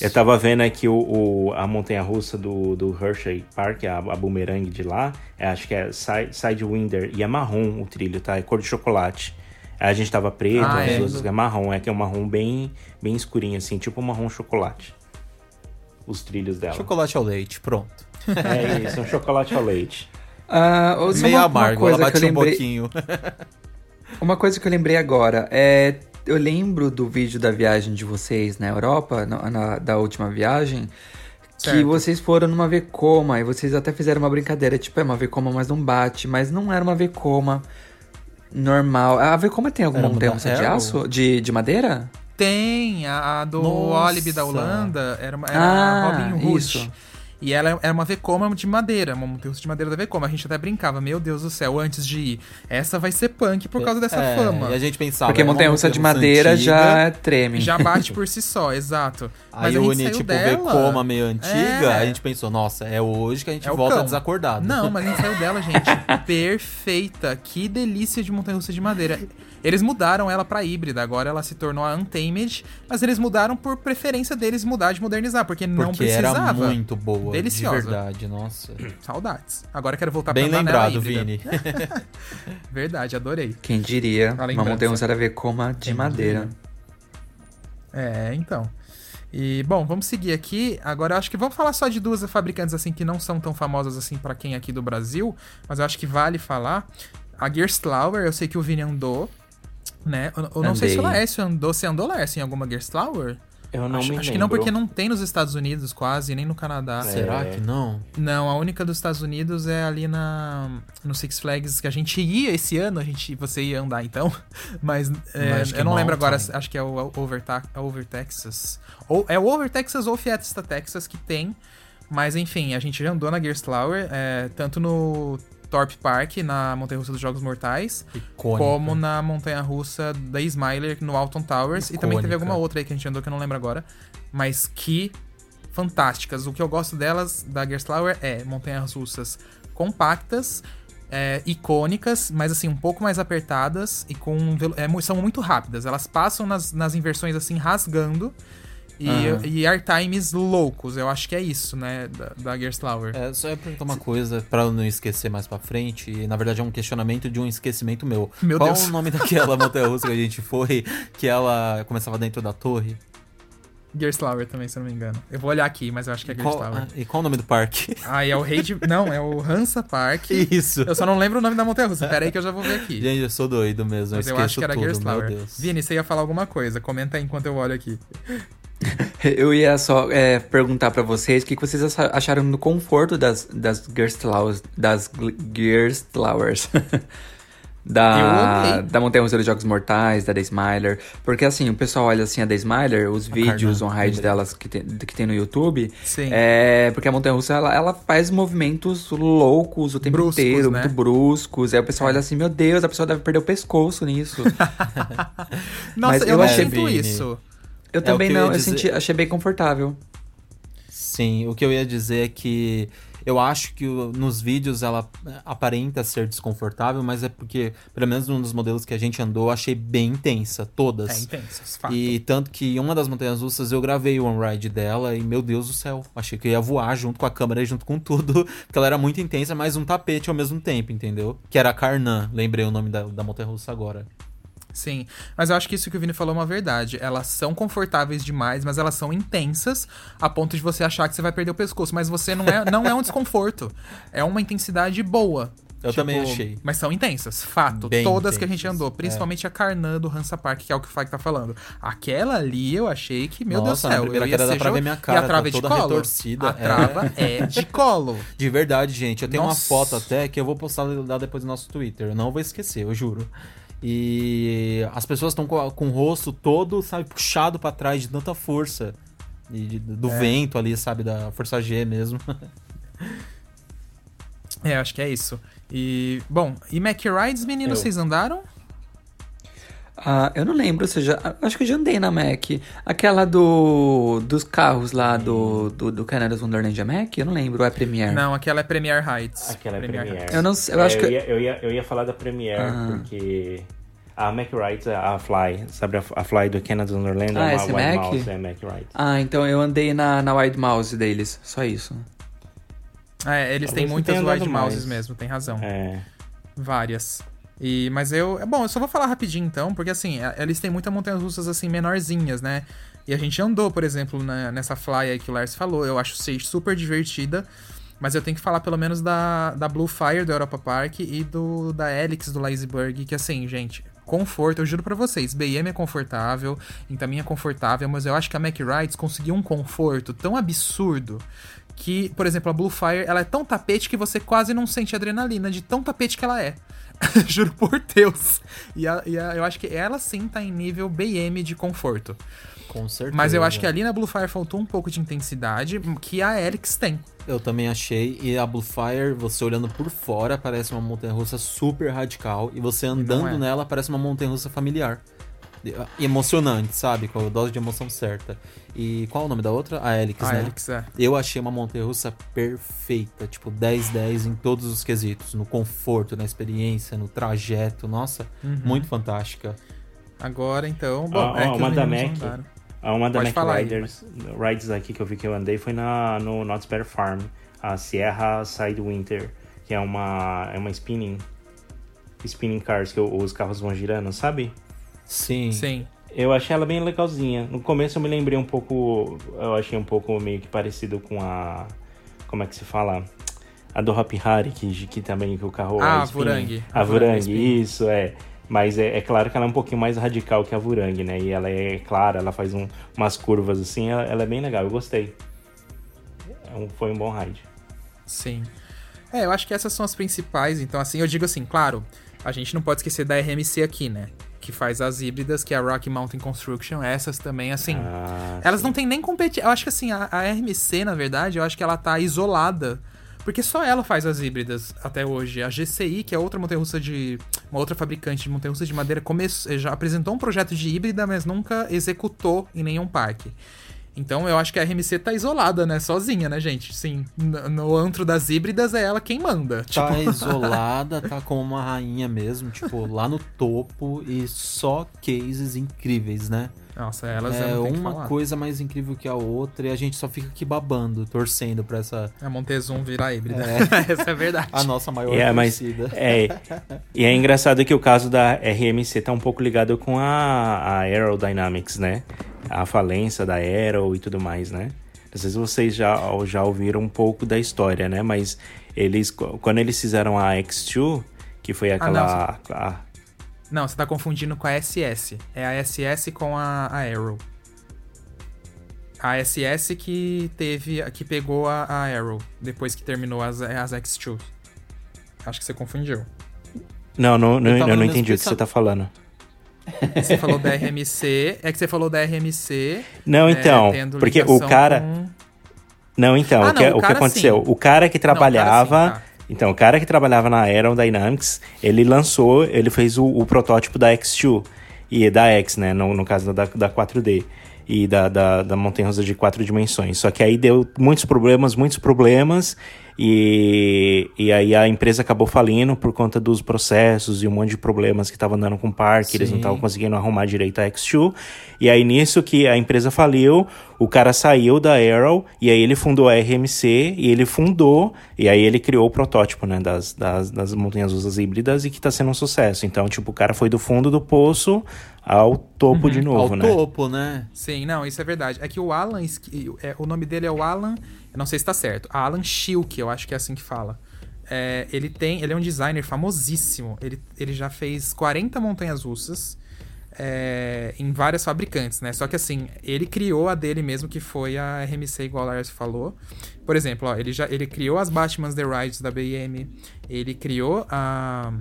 Eu tava vendo aqui o, o- a montanha russa do, do Hershey Park, a, a boomerang de lá. é, acho que é Side- Sidewinder e é marrom o trilho, tá? É cor de chocolate. A gente tava preto, Ah, é? duas é marrom, é que é um marrom bem, bem escurinho, assim, tipo um marrom chocolate. Os trilhos dela. Chocolate ao leite, pronto. É isso, um chocolate ao leite. [laughs] Só Meio uma, uma amargo, ela coisa que bate eu um lembrei, pouquinho. [laughs] Uma coisa que eu lembrei agora é. Eu lembro do vídeo da viagem de vocês na Europa, na, na- da última viagem, que Certo. vocês foram numa Vekoma e vocês até fizeram uma brincadeira, tipo, é uma Vekoma, mas não bate, mas não era uma Vekoma normal. A Vekoma tem alguma uma russa de aço? De, de madeira? Tem, a, a do Nossa. Olive da Holanda, era, uma, era Ah, a Robin Hood. isso. E ela era uma Vekoma de madeira, uma montanha de madeira da Vekoma. A gente até brincava, meu Deus do céu, antes de ir, essa vai ser punk por causa dessa É, fama. E a gente pensava. Porque é uma montanha russa de montanha-russa madeira antiga, já treme. Já bate por si só, exato. Mas Aí une, tipo, dela... Vekoma meio antiga. É. A gente pensou, nossa, é hoje que a gente É volta cão. desacordado. Não, mas a gente saiu dela, gente. [laughs] Perfeita. Que delícia de montanha-russa de madeira. Eles mudaram ela pra híbrida, agora ela se tornou a Untamed, mas eles mudaram por preferência deles mudar de modernizar, porque, não Porque precisava. era muito boa. Deliciosa. De verdade, nossa. [clears throat] Saudades. Agora quero voltar Bem pra lembrado. Vini. [laughs] [laughs] Verdade, adorei. Quem diria, uma lembrança. montanha russa da Vekoma de madeira. É, então. E, bom, vamos seguir aqui. Agora, eu acho que vamos falar só de duas fabricantes, assim, que não são tão famosas, assim, pra quem é aqui do Brasil. Mas eu acho que vale falar. A Gerstlauer, eu sei que o Vini andou, né? Eu, eu não sei se o. Laércio andou. Você andou, Laércio, em alguma Gerstlauer? Eu não acho, me acho que não, porque não tem nos Estados Unidos quase, nem no Canadá. Será que não? Não, a única dos Estados Unidos é ali na no Six Flags que a gente ia esse ano, a gente você ia andar então, [laughs] mas é, eu não lembro agora, acho que é o Over, Ta- Over Texas. Ou é o Over Texas ou Fiesta Texas que tem, mas enfim, a gente já andou na Gerstlauer, é, tanto no Thorpe Park, na Montanha Russa dos Jogos Mortais, Icônica. como na Montanha Russa da Smiler no Alton Towers. E também teve Icônica. alguma outra aí que a gente andou que eu não lembro agora. Mas que fantásticas. O que eu gosto delas, da Gerstlauer, é montanhas russas compactas, é, icônicas, mas assim, um pouco mais apertadas e com. é são muito rápidas. Elas passam nas, nas inversões assim, rasgando. E, e airtimes loucos, eu acho que é isso, né, da, da Gerstlauer. É, só ia perguntar uma coisa pra eu não esquecer mais pra frente. E, na verdade, é um questionamento de um esquecimento meu. Meu Qual Deus. o nome daquela montanha russa que a gente foi? Que ela começava dentro da torre? Gerstlauer também, se eu não me engano. Eu vou olhar aqui, mas eu acho que é Qual, Gerstlauer. ah, e qual o nome do parque? [laughs] Ah, é o rei de. Não, é o Hansa Park. Isso. Eu só não lembro o nome da montanha russa. Pera aí que eu já vou ver aqui. Gente, eu sou doido mesmo. Mas eu eu acho que era tudo. Deus. Vini, você ia falar alguma coisa. Comenta aí enquanto eu olho aqui. [laughs] Eu ia só é, perguntar pra vocês o que, que vocês acha- acharam do conforto das, das Gerstlauers. Das Gerstlauers. Da, da Montanha Russa dos Jogos Mortais, da The Smiler. Porque assim, o pessoal olha assim a The Smiler, os vídeos Carnan, on-ride delas que tem, que tem no YouTube. Sim. É, porque a Montanha Russa ela, ela faz movimentos loucos o tempo Bruscos, inteiro, né? muito bruscos. Aí o pessoal olha assim, meu Deus, a pessoa deve perder o pescoço nisso. [laughs] Nossa, Mas eu, eu não achei- sinto isso. Eu É, também não, eu dizer- senti, achei bem confortável. Sim, o que eu ia dizer é que Eu acho que nos vídeos ela é, aparenta ser desconfortável, mas é porque, pelo menos num dos modelos que a gente andou, eu achei bem intensa, todas. É intenso, fato. E tanto que em uma das montanhas russas eu gravei o on-ride dela e, meu Deus do céu, achei que eu ia voar junto com a câmera e junto com tudo, [laughs] porque ela era muito intensa, mas um tapete ao mesmo tempo, entendeu? Que era a Karnan, lembrei o nome da, da montanha russa agora. Sim, mas eu acho que isso que o Vini falou é uma verdade. Elas são confortáveis demais, mas elas são intensas a ponto de você achar que você vai perder o pescoço. Mas você não é, não é um desconforto. É uma intensidade boa. Eu também achei. Mas são intensas, fato. Bem Todas que a gente intensas, andou, principalmente a Karnan do Hansa Park, que é o que o Fag tá falando. Aquela ali eu achei que, meu Nossa, Deus do céu, primeira eu ia queda dá ser pra ver minha E cara, a trava tá é de toda colo. retorcida, A é. trava é de colo. [laughs] De verdade, gente. Eu tenho Nossa. uma foto até que eu vou postar lá depois no nosso Twitter. Eu não vou esquecer, eu juro. E as pessoas estão com, com o rosto todo, sabe, puxado pra trás de tanta força. E de- do É. vento ali, sabe, da força G mesmo. [laughs] É, acho que é isso. E, bom, e Mac Rides, meninos, Eu. vocês andaram? Ah, eu não lembro, ou seja, acho que eu já andei na Mac. Aquela do dos carros lá do, do, do Canada's Wonderland é Mac? Eu não lembro, ou é Premiere? Não, aquela é Premier Heights. Aquela é Premier Premiere. Eu não sei, eu É, acho que- ia, eu, ia, eu ia falar da Premiere, Ah. porque a Mac Wright, a Fly, sabe a, Fly do Canada Wonderland? Ah, é essa é Wide Mac? Mouse, é Mac Wright. Ah, então eu andei na, na Wide Mouse deles, só isso. É, eles Talvez têm muitas wide mouses mais. mesmo, tem razão. É. Várias. E, mas eu. é Bom, eu só vou falar rapidinho então, porque assim, é- eles têm muitas montanhas russas assim menorzinhas, né? E a gente andou, por exemplo, na- nessa Fly aí que o Lars falou. Eu acho ser super divertida. Mas eu tenho que falar pelo menos da, da Blue Fire do Europa Park e do da Helix do Lazyburg, que assim, gente, conforto, eu juro pra vocês, BM é confortável, Intamin é confortável, mas eu acho que a Mac Rides conseguiu um conforto tão absurdo que, por exemplo, a Blue Fire, ela é tão tapete que você quase não sente adrenalina de tão tapete que ela é. [laughs] Juro por Deus. E, a- e a- eu acho que ela sim tá em nível BM de conforto. Com certeza. Mas eu acho que ali na Blue Fire faltou um pouco de intensidade que a Helix tem. Eu também achei. E a Blue Fire, você olhando por fora, parece uma montanha russa super radical. E você andando é. nela, parece uma montanha russa familiar. Emocionante, sabe? Com a dose de emoção certa. E qual é o nome da outra? A Helix, A né? Helix, é. Eu achei uma montanha russa perfeita. Tipo, 10-10 em todos os quesitos. No conforto, na experiência, no trajeto. Nossa, Uhum. muito fantástica. Agora, então... Bom, Ah, é ah, que uma da Mac. Ah, Uma da Pode Mac falar aí, Riders, Rides aqui que eu vi que eu andei foi na, no Knott's Better Farm, a Sierra Sidewinter, que é uma, é uma spinning, spinning cars, que os carros vão girando, sabe? Sim. Sim. Eu achei ela bem legalzinha. No começo eu me lembrei um pouco, eu achei um pouco meio que parecido com a, como é que se fala? A do Hop Hari, que, que também que o carro Ah, a. Vurangue. A Vurangue isso, é. Mas é, é claro que ela é um pouquinho mais radical que a Vurangue, né? E ela é clara, ela faz um- umas curvas assim, ela, ela é bem legal, eu gostei. É um- foi um bom ride. Sim. É, eu acho que essas são as principais. Então, assim, eu digo assim, claro, a gente não pode esquecer da RMC aqui, né? Que faz as híbridas, que é a Rocky Mountain Construction. Essas também, assim. Ah, elas sim. não têm nem competição. Eu acho que, assim, a, a RMC, na verdade, eu acho que ela tá isolada. Porque só ela faz as híbridas até hoje. A GCI, que é outra montanha-russa de. Uma outra fabricante de montanha-russa de madeira, come- já apresentou um projeto de híbrida, mas nunca executou em nenhum parque. Então eu acho que a RMC tá isolada, né? Sozinha, né, gente? Sim. No, antro das híbridas é ela quem manda. Tá Tipo, [laughs] isolada, tá como uma rainha mesmo, tipo, lá no topo e só cases incríveis, né? Nossa, elas é uma falar. coisa mais incrível que a outra e a gente só fica aqui babando, torcendo pra essa A Montezum virar híbrida. É. [laughs] Essa é verdade. a nossa maior É, mas torcida. é, e é engraçado que o caso da RMC tá um pouco ligado com a, a Aerodynamics, né? A falência da Aero e tudo mais, né? Não sei se vocês já, já ouviram um pouco da história, né? Mas eles, quando eles fizeram a X2, que foi aquela... a- Não, você tá confundindo com a SS. É a SS com a, a Arrow. A SS que teve. que pegou a, a Arrow depois que terminou as, as X2. Acho que você confundiu. não, não, não, Eu eu, não entendi o que você tá falando. Você falou da RMC. É que você falou da RMC. Não, é, então, tendo porque o cara... com- Não, então, Ah, o, que, não, o o que cara aconteceu? sim. O cara que Não, o cara trabalhava. sim, tá. Então, o cara que trabalhava na Aerodynamics, ele lançou, ele fez o, o protótipo da X2 e da X, né? No, no caso da, da 4D. E da, da, da montanha-russa de quatro dimensões. Só que aí deu muitos problemas, muitos problemas, e, e aí a empresa acabou falindo por conta dos processos e um monte de problemas que estavam dando com o parque, eles não Sim. estavam conseguindo arrumar direito a X2. E aí nisso que a empresa faliu, o cara saiu da Arrow e aí ele fundou a RMC e ele fundou e aí ele criou o protótipo, né, das, das, das montanhas russas híbridas e que tá sendo um sucesso. Então, tipo, o cara foi do fundo do poço ao topo de novo, Ao né? topo, né? Sim, não, isso é verdade. É que o Alan, é, o nome dele é o Alan, eu não sei se tá certo, Alan Schilke, eu acho que é assim que fala. É, ele tem, ele é um designer famosíssimo. Ele, ele já fez 40 montanhas russas é, em várias fabricantes, né? Só que assim, ele criou a dele mesmo, que foi a RMC, igual o Lars falou. Por exemplo, ó, ele já ele criou as Batman's The Rides da BM, ele criou a,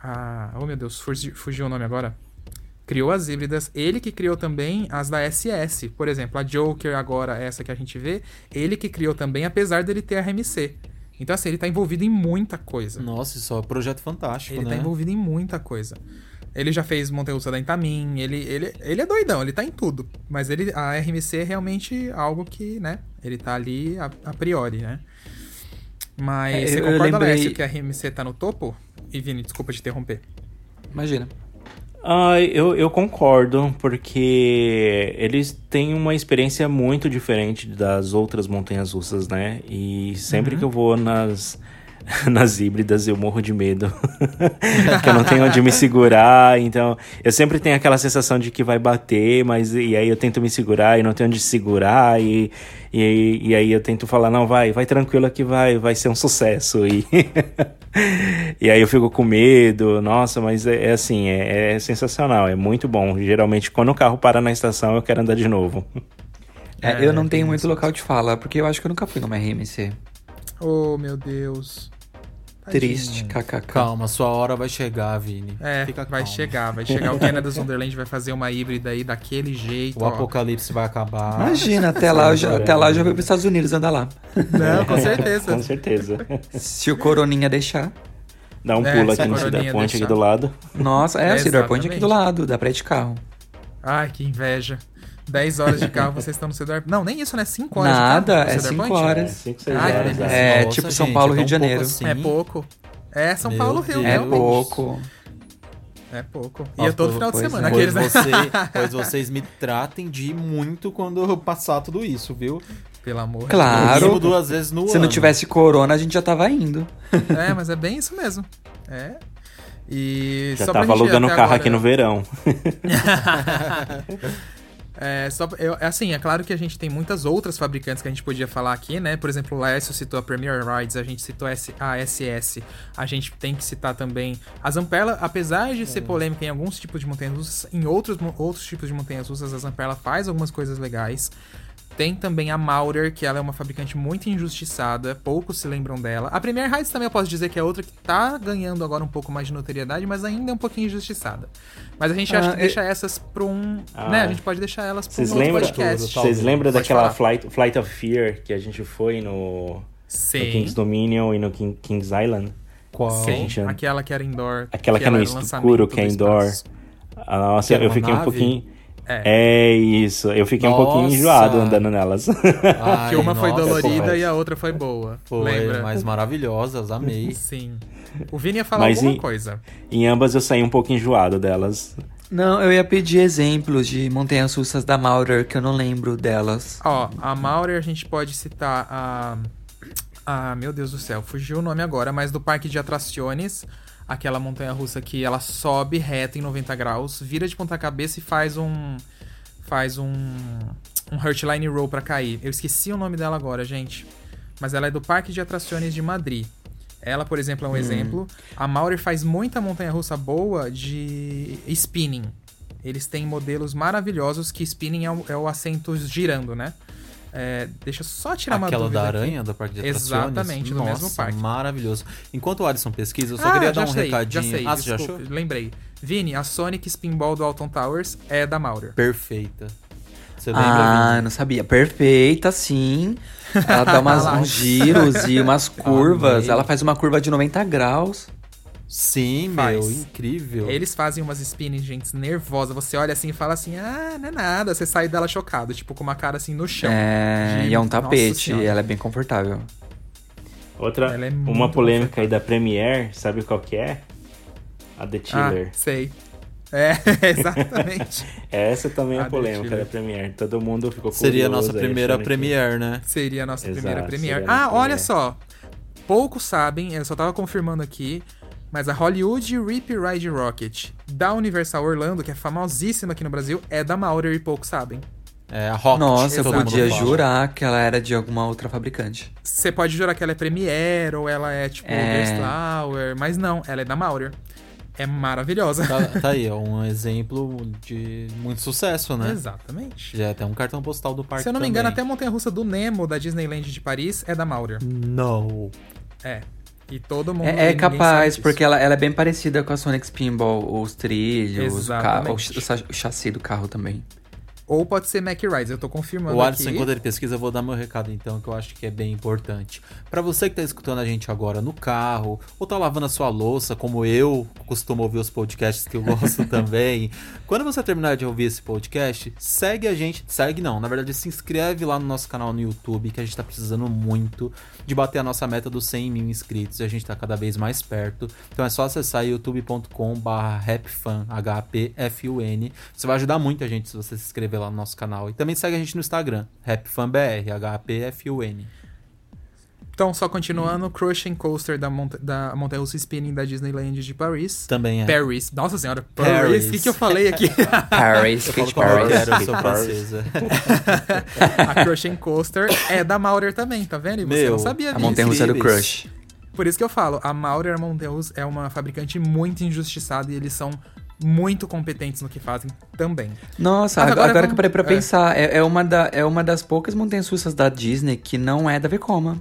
a oh meu Deus, fugi- fugiu o nome agora criou as híbridas, ele que criou também as da SS. Por exemplo, a Joker agora, essa que a gente vê, ele que criou também, apesar dele ter a RMC. Então, assim, ele tá envolvido em muita coisa. Nossa, isso é um projeto fantástico, Ele né? tá envolvido em muita coisa. Ele já fez montanha-russa da Intamin, ele, ele, ele é doidão, ele tá em tudo. Mas ele, a RMC é realmente algo que, né, ele tá ali a, a priori, né? Mas É, você eu concorda, lembrei- Lécio, que a RMC tá no topo? E Vini, desculpa te interromper. Imagina. Ah, eu, eu concordo, porque eles têm uma experiência muito diferente das outras montanhas russas, né? E sempre que eu vou nas, [laughs] nas híbridas eu morro de medo. [laughs] que eu não tenho onde me segurar, então eu sempre tenho aquela sensação de que vai bater, mas e aí eu tento me segurar e não tenho onde segurar, e, e, e aí eu tento falar, não, vai, vai tranquilo que vai, vai ser um sucesso. E, [laughs] e aí eu fico com medo, nossa, mas é, é assim, é, é sensacional, é muito bom. Geralmente quando o carro para na estação eu quero andar de novo. É, É, eu não tem tenho muito isso. local de fala, porque eu acho que eu nunca fui numa RMC. Oh, meu Deus. Triste, kkk. Calma, sua hora vai chegar, Vini. É, Fica vai calmo. chegar, vai chegar. O Canada Wonderland vai fazer uma híbrida aí daquele jeito. O ó. apocalipse vai acabar. Imagina, até lá, eu já, até lá eu já vou pros Estados Unidos andar lá. Não, com certeza. [laughs] Com certeza. Se o Coroninha deixar. Dá um É, pulo aqui no Cedar Point aqui do lado. Nossa, é, o Cedar Point aqui do lado, dá pra ir de carro. Ai, que inveja. 10 horas de carro, [laughs] vocês estão no Cedar Não, nem isso, né? 5 horas Nada, de carro. é Cedar 5 Point? horas. 5, 6 Ai, que horas. né? É, Nossa, tipo São gente, Paulo, é Rio de Janeiro. assim. É pouco. É São Meu Paulo, Rio, Deus. É pouco. É pouco. E Nossa, é todo final de pois semana. é. Aqueles, Pois, né? você, [laughs] pois vocês me tratem de ir muito quando eu passar tudo isso, viu? Pelo amor de Claro. No mínimo duas vezes no Se ano. não tivesse corona, a gente já tava indo. Deus. É, mas é bem isso mesmo. É. E Já só pra tava gente alugando o carro agora- aqui no verão. [laughs] É, só, eu, assim, é claro que a gente tem muitas outras fabricantes que a gente podia falar aqui, né? Por exemplo, o Laércio citou a Premier Rides, a gente citou a SS, a gente tem que citar também a Zamperla, apesar de ser polêmica em alguns tipos de montanhas russas, em outros, outros tipos de montanhas russas, a Zamperla faz algumas coisas legais. Tem também a Maurer, que ela é uma fabricante muito injustiçada, poucos se lembram dela. A Premier Rides também eu posso dizer que é outra que tá ganhando agora um pouco mais de notoriedade, mas ainda é um pouquinho injustiçada. Mas a gente acha Ah, que eu- deixa essas pra um. Ah. né? A gente pode deixar elas pra Vocês um outro lembram, podcast. Vocês lembram daquela flight, flight of Fear que a gente foi no, no Sim. King's Dominion e no King, King's Island? Qual? Sim. Aquela que era indoor. Aquela que é no ela era escuro, lançamento que é do indoor. Ah, Nossa, Que eu fiquei um nave? pouquinho. É. É isso, eu fiquei um pouquinho Nossa. enjoado andando nelas. [laughs] Ai, Que uma foi nossa, dolorida e a outra foi boa. Foi, Lembra? mas maravilhosas, [laughs] amei. Sim. O Vini ia falar Mas alguma em- coisa. em ambas eu saí um pouco enjoado delas. Não, eu ia pedir exemplos de montanhas russas da Maurer, que eu não lembro delas. Ó, a Maurer a gente pode citar a. Ah, meu Deus do céu, fugiu o nome agora, mas do parque de atrações, aquela montanha russa que ela sobe reto em 90 graus, vira de ponta cabeça e faz um. Faz um. Um Hurtline Roll pra cair. Eu esqueci o nome dela agora, gente. Mas ela é do Parque de Atrações de Madrid. Ela, por exemplo, é um exemplo. A Maurer faz muita montanha russa boa de spinning. Eles têm modelos maravilhosos que spinning é o, é o assento girando, né? É, deixa eu só tirar uma Aquela dúvida da aqui. aranha do parque de atrações. Exatamente, do Nossa, mesmo parque. maravilhoso. Enquanto o Alisson pesquisa, eu só Ah, queria dar um sei, recadinho. Já sei, ah, você já desculpa, achou? lembrei. Vini, a Sonic Spinball do Alton Towers é da Maurer. Perfeita. Você lembra, Ah, Vini? não sabia. Perfeita, sim. Ela dá [laughs] umas, uns giros e umas [laughs] curvas. Amei. Ela faz uma curva de 90 graus. Sim, Faz. meu, incrível. Eles fazem umas spinning, gente, nervosa. Você olha assim e fala assim, ah, não é nada. Você sai dela chocado, tipo, com uma cara assim no chão. É, De- e é um tapete, e ela é bem confortável. Outra, é uma polêmica aí da Premiere, sabe qual que é? A The Ah, Tiller. sei. É, [laughs] exatamente. [laughs] Essa também é A polêmica da Premiere. Todo mundo ficou Seria a nossa aí, primeira achando que- Premiere, né? Seria a nossa Exato, primeira Premiere. Ah, olha Premiere. só. Poucos sabem, eu só tava confirmando aqui, mas a Hollywood Rip Ride Rocket da Universal Orlando, que é famosíssima aqui no Brasil, é da Maurer e poucos sabem. É, a Rocket. Nossa, eu podia jurar que ela era de alguma outra fabricante. Você pode jurar que ela é Premiere ou ela é tipo É. Gerstlauer, mas não, ela é da Maurer. É maravilhosa. Tá, tá aí, é um exemplo de muito sucesso, né? Exatamente. Já é até um cartão postal do parque Se eu não me engano, até a também. montanha-russa do Nemo da Disneyland de Paris é da Maurer. Não. É. E todo mundo. É, é capaz, porque ela, ela é bem parecida com a Sonic Spinball, os trilhos, o, ca- Exatamente. o ch- o chassi do carro também. Ou pode ser Mack Rides, eu tô confirmando O Alisson, aqui. enquanto ele pesquisa, eu vou dar meu recado então, que eu acho que é bem importante. Pra você que tá escutando a gente agora no carro, ou tá lavando a sua louça, como eu costumo ouvir os podcasts que eu gosto [laughs] também. Quando você terminar de ouvir esse podcast, segue a gente. Segue não, na verdade, se inscreve lá no nosso canal no YouTube, que a gente tá precisando muito de bater a nossa meta dos 100 mil inscritos. E a gente tá cada vez mais perto. Então é só acessar youtube.com/barra rapfun, H-A-P-F-U-N. Você vai ajudar muito a gente se você se inscrever lá no nosso canal. E também segue a gente no Instagram, rapfunbr, H-A-P-F-U-N. Então, só continuando, Crushing Coaster da, monta da Montanha Russa Spinning da Disneyland de Paris. Também é. Paris. Nossa senhora, Paris. Paris. O que, que eu falei aqui? [laughs] Paris, Eu falo Kate como eu Paris. quero, eu sou Paris. francesa. [laughs] a Crushing Coaster é da Maurer também, tá vendo? E você Meu, não sabia A disso. montanha russa do Incríveis. Crush. Por isso que eu falo, a Maurer Montanha Russa é uma fabricante muito injustiçada e eles são muito competentes no que fazem também. Nossa, Mas agora, agora agora que eu parei pra vamos- é. pensar, é, é uma da, é uma das poucas montanhas russas da Disney que não é da Vekoma.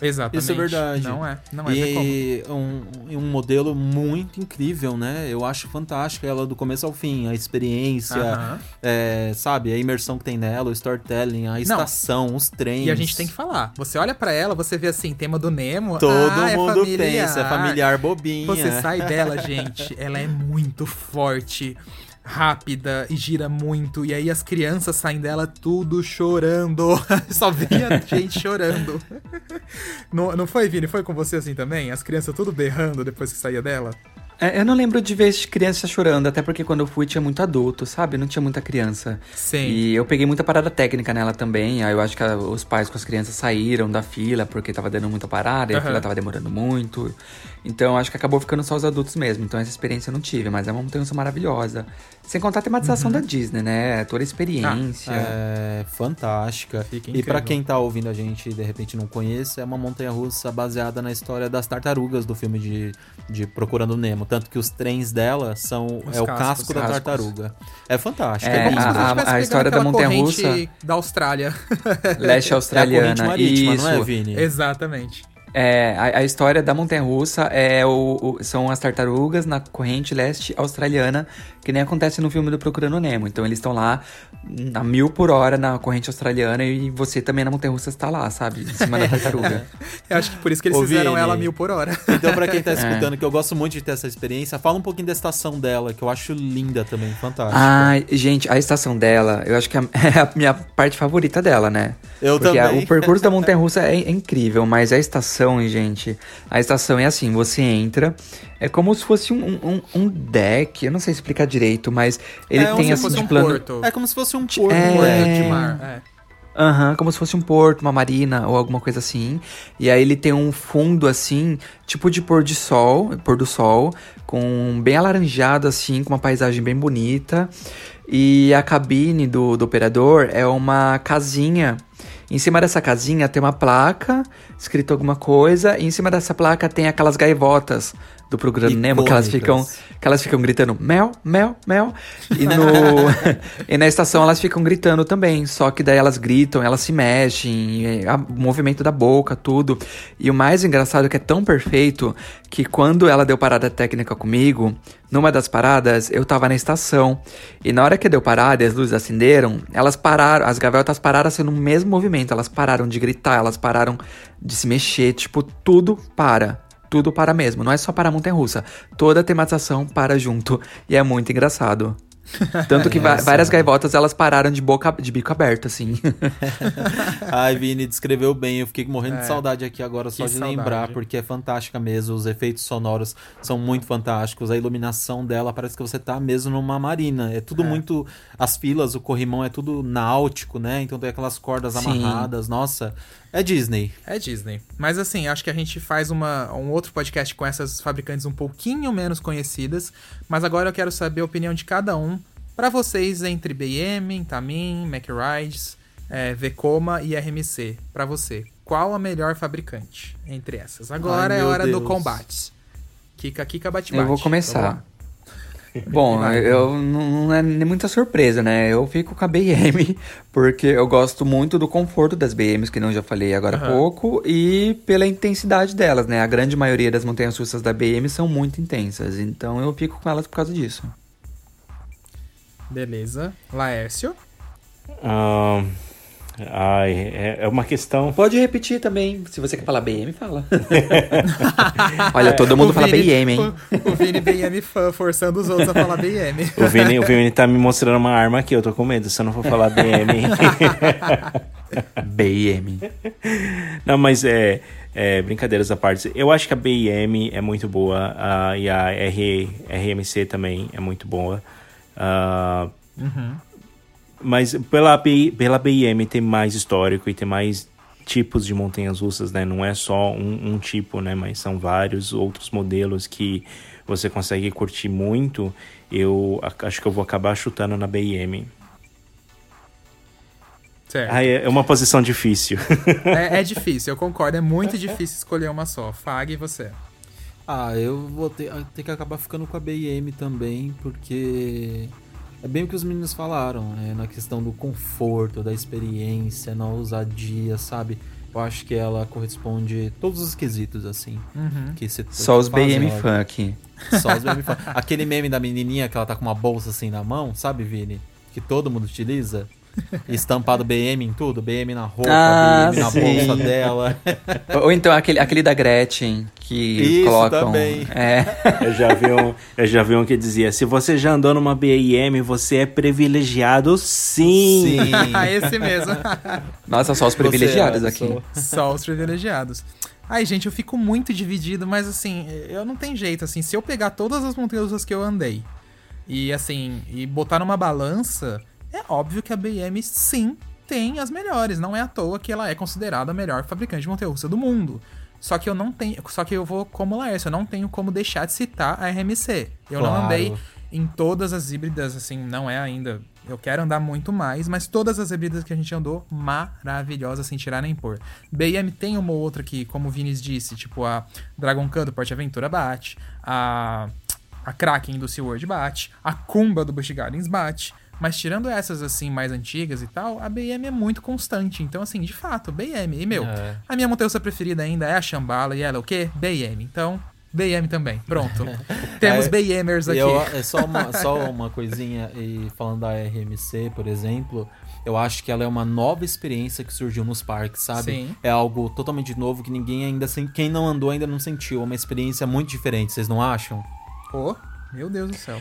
Exatamente. Isso é verdade. Não é, não é. E um, um modelo muito incrível, né? Eu acho fantástico ela do começo ao fim, a experiência, Aham. é, sabe, a imersão que tem nela, o storytelling, a estação, os trens. E a gente tem que falar. Você olha pra ela, você vê assim, tema do Nemo. Todo ah, é mundo familiar. pensa, é familiar bobinha. Você sai dela, gente, ela é muito forte, rápida e gira muito. E aí as crianças saem dela tudo chorando. [laughs] Só via gente chorando. [laughs] Não, não foi, Vini? Foi com você assim também? As crianças tudo berrando depois que saía dela? É, eu não lembro de ver crianças chorando, até porque quando eu fui tinha muito adulto, sabe? Não tinha muita criança. Sim. E eu peguei muita parada técnica nela também. Aí eu acho que a- os pais com as crianças saíram da fila porque tava dando muita parada e a fila tava demorando muito. Então acho que acabou ficando só os adultos mesmo. Então essa experiência eu não tive, mas é uma montanha maravilhosa. Sem contar a tematização da Disney, né? Toda a experiência. É fantástica. Fica e pra incrível. quem tá ouvindo a gente e de repente não conhece, é uma montanha russa baseada na história das tartarugas do filme de, de Procurando Nemo. Tanto que os trens dela são Os é o cascos. casco da Cascos. tartaruga. É fantástico. É, É, a- a pegando história da montanha-russa- corrente Da Austrália. Leste [laughs] É a australiana. corrente marítima, Isso. não é, Vini? Exatamente. É, a, a história da montanha russa é o, o- são as tartarugas na corrente leste australiana, que nem acontece no filme do Procurando Nemo. Então eles estão lá a mil por hora na corrente australiana e você também na montanha russa está lá, sabe? Em cima da [laughs] tartaruga. Eu acho que por isso que eles Ô, fizeram Vini. ela mil por hora. Então, pra quem tá [laughs] É. escutando, que eu gosto muito de ter essa experiência, fala um pouquinho da estação dela, que eu acho linda também, fantástica. Ai, gente, a estação dela, eu acho que é a [laughs] minha parte favorita dela, né? Eu Porque a- também. o percurso da montanha russa é, é incrível, mas a estação, gente, a estação é assim, você entra, é como se fosse um, um, um deck, eu não sei explicar direito, mas ele É, tem assim de um plano. porto. É como se fosse um porto. É. Porto de mar. É. Aham, como se fosse um porto, uma marina ou alguma coisa assim. E aí ele tem um fundo assim, tipo de pôr de sol, pôr do sol, com bem alaranjado assim, com uma paisagem bem bonita. E a cabine do, do operador é uma casinha. Em cima dessa casinha tem uma placa, escrito alguma coisa, e em cima dessa placa tem aquelas gaivotas do programa Nemo que elas ficam que elas ficam gritando mel, mel, mel. E, no, [laughs] e na estação elas ficam gritando também. Só que daí elas gritam, elas se mexem, o movimento da boca, tudo. E o mais engraçado é que é tão perfeito que quando ela deu parada técnica comigo, numa das paradas, eu tava na estação. E na hora que deu parada e as luzes acenderam, elas pararam, as gaviotas pararam assim no mesmo movimento. Elas pararam de gritar, elas pararam de se mexer, tipo, tudo para. Tudo para mesmo. Não é só para a montanha russa. Toda a tematização para junto. E é muito engraçado. Tanto que [laughs] É, várias gaivotas elas pararam de boca de bico aberto, assim. [laughs] Ai, Vini, descreveu bem. Eu fiquei morrendo É. de saudade aqui agora só Que de saudade. lembrar, porque é fantástica mesmo. Os efeitos sonoros são muito fantásticos. A iluminação dela parece que você tá mesmo numa marina. É tudo É. muito. As filas, o corrimão é tudo náutico, né? Então tem aquelas cordas Sim. amarradas. Nossa, é Disney. É Disney. Mas assim, acho que a gente faz uma, um outro podcast com essas fabricantes um pouquinho menos conhecidas. Mas agora eu quero saber a opinião de cada um. Pra vocês, entre BM, Tamin, MacRides, é, Vekoma e RMC. Pra você, qual a melhor fabricante entre essas? Agora Ai, é hora do Deus. combate. Kika, Kika, bate, bate. Eu vou começar. Bom, eu não não é nem muita surpresa, né? Eu fico com a BM, [laughs] porque eu gosto muito do conforto das BMs, que não já falei agora há Aham. pouco, e pela intensidade delas, né? A grande maioria das montanhas russas da BM são muito intensas, então eu fico com elas por causa disso. Beleza. Laércio. Ahn, ai, é, é uma questão. Pode repetir também, se você quer falar BM, fala. [laughs] Olha, todo mundo O fala Vini- BM, hein? O, o Vini BM fã forçando os outros a falar BM. O Vini, o Vini tá me mostrando uma arma aqui, eu tô com medo, se eu não for falar BM. BM. [laughs] Não, mas é, é, brincadeiras à parte. Eu acho que a BIM é muito boa ah, e a R, RMC também é muito boa. Ah, Mas pela, BI, pela BIM tem mais histórico e tem mais tipos de montanhas russas, né? Não é só um, um tipo, né? Mas são vários outros modelos que você consegue curtir muito. Eu acho que eu vou acabar chutando na BIM. Certo. Ah, é uma posição difícil. [laughs] É, é difícil, eu concordo. É muito difícil escolher uma só. Fag e você. Ah, eu vou ter, ter que acabar ficando com a BM também, porque é bem o que os meninos falaram, é na questão do conforto, da experiência, na ousadia, sabe? Eu acho que ela corresponde a todos os quesitos, assim. Uhum. Que se, Só os BM aqui. Só os BM fã. Aquele meme da menininha que ela tá com uma bolsa assim na mão, sabe, Vini? Que todo mundo utiliza. [laughs] Estampado BM em tudo, BM na roupa, Ah, BM na sim. bolsa dela. [laughs] Ou então aquele, aquele da Gretchen, que Isso colocam... também. É, [laughs] Eu já vi um, eu já vi um que dizia: se você já andou numa BIM, você é privilegiado sim. Ah, Esse mesmo. nossa, só os Você, privilegiados aqui. Só os privilegiados. Ai, gente, eu fico muito dividido, mas assim, eu não tenho jeito, assim, se eu pegar todas as montanhas que eu andei e assim, e botar numa balança, é óbvio que a BM sim tem as melhores, não é à toa que ela é considerada a melhor fabricante de montanha russa do mundo. Só que eu não tenho, só que eu vou como Laércio, eu não tenho como deixar de citar a RMC. Eu não Claro. andei em todas as híbridas, assim, não é ainda. Eu quero andar muito mais, mas todas as híbridas que a gente andou, maravilhosas, sem tirar nem pôr. BM tem uma ou outra que, como o Vinícius disse, tipo a Dragon Khan do Porte Aventura bate, a, a Kraken do SeaWorld bate, a Kumba do Busch Gardens bate. Mas tirando essas, assim, mais antigas e tal, a BM é muito constante. Então, assim, de fato, BM. E, meu, É. a minha montanha preferida ainda é a Shambhala e ela é o quê? BM. Então, BM também. Pronto. [laughs] Temos É, BMers aqui. Eu, é só uma, só uma coisinha, e falando da RMC, por exemplo, eu acho que ela é uma nova experiência que surgiu nos parques, sabe? Sim. É algo totalmente novo que ninguém ainda quem não andou ainda não sentiu, é uma experiência muito diferente, vocês não acham? Pô, meu Deus do céu.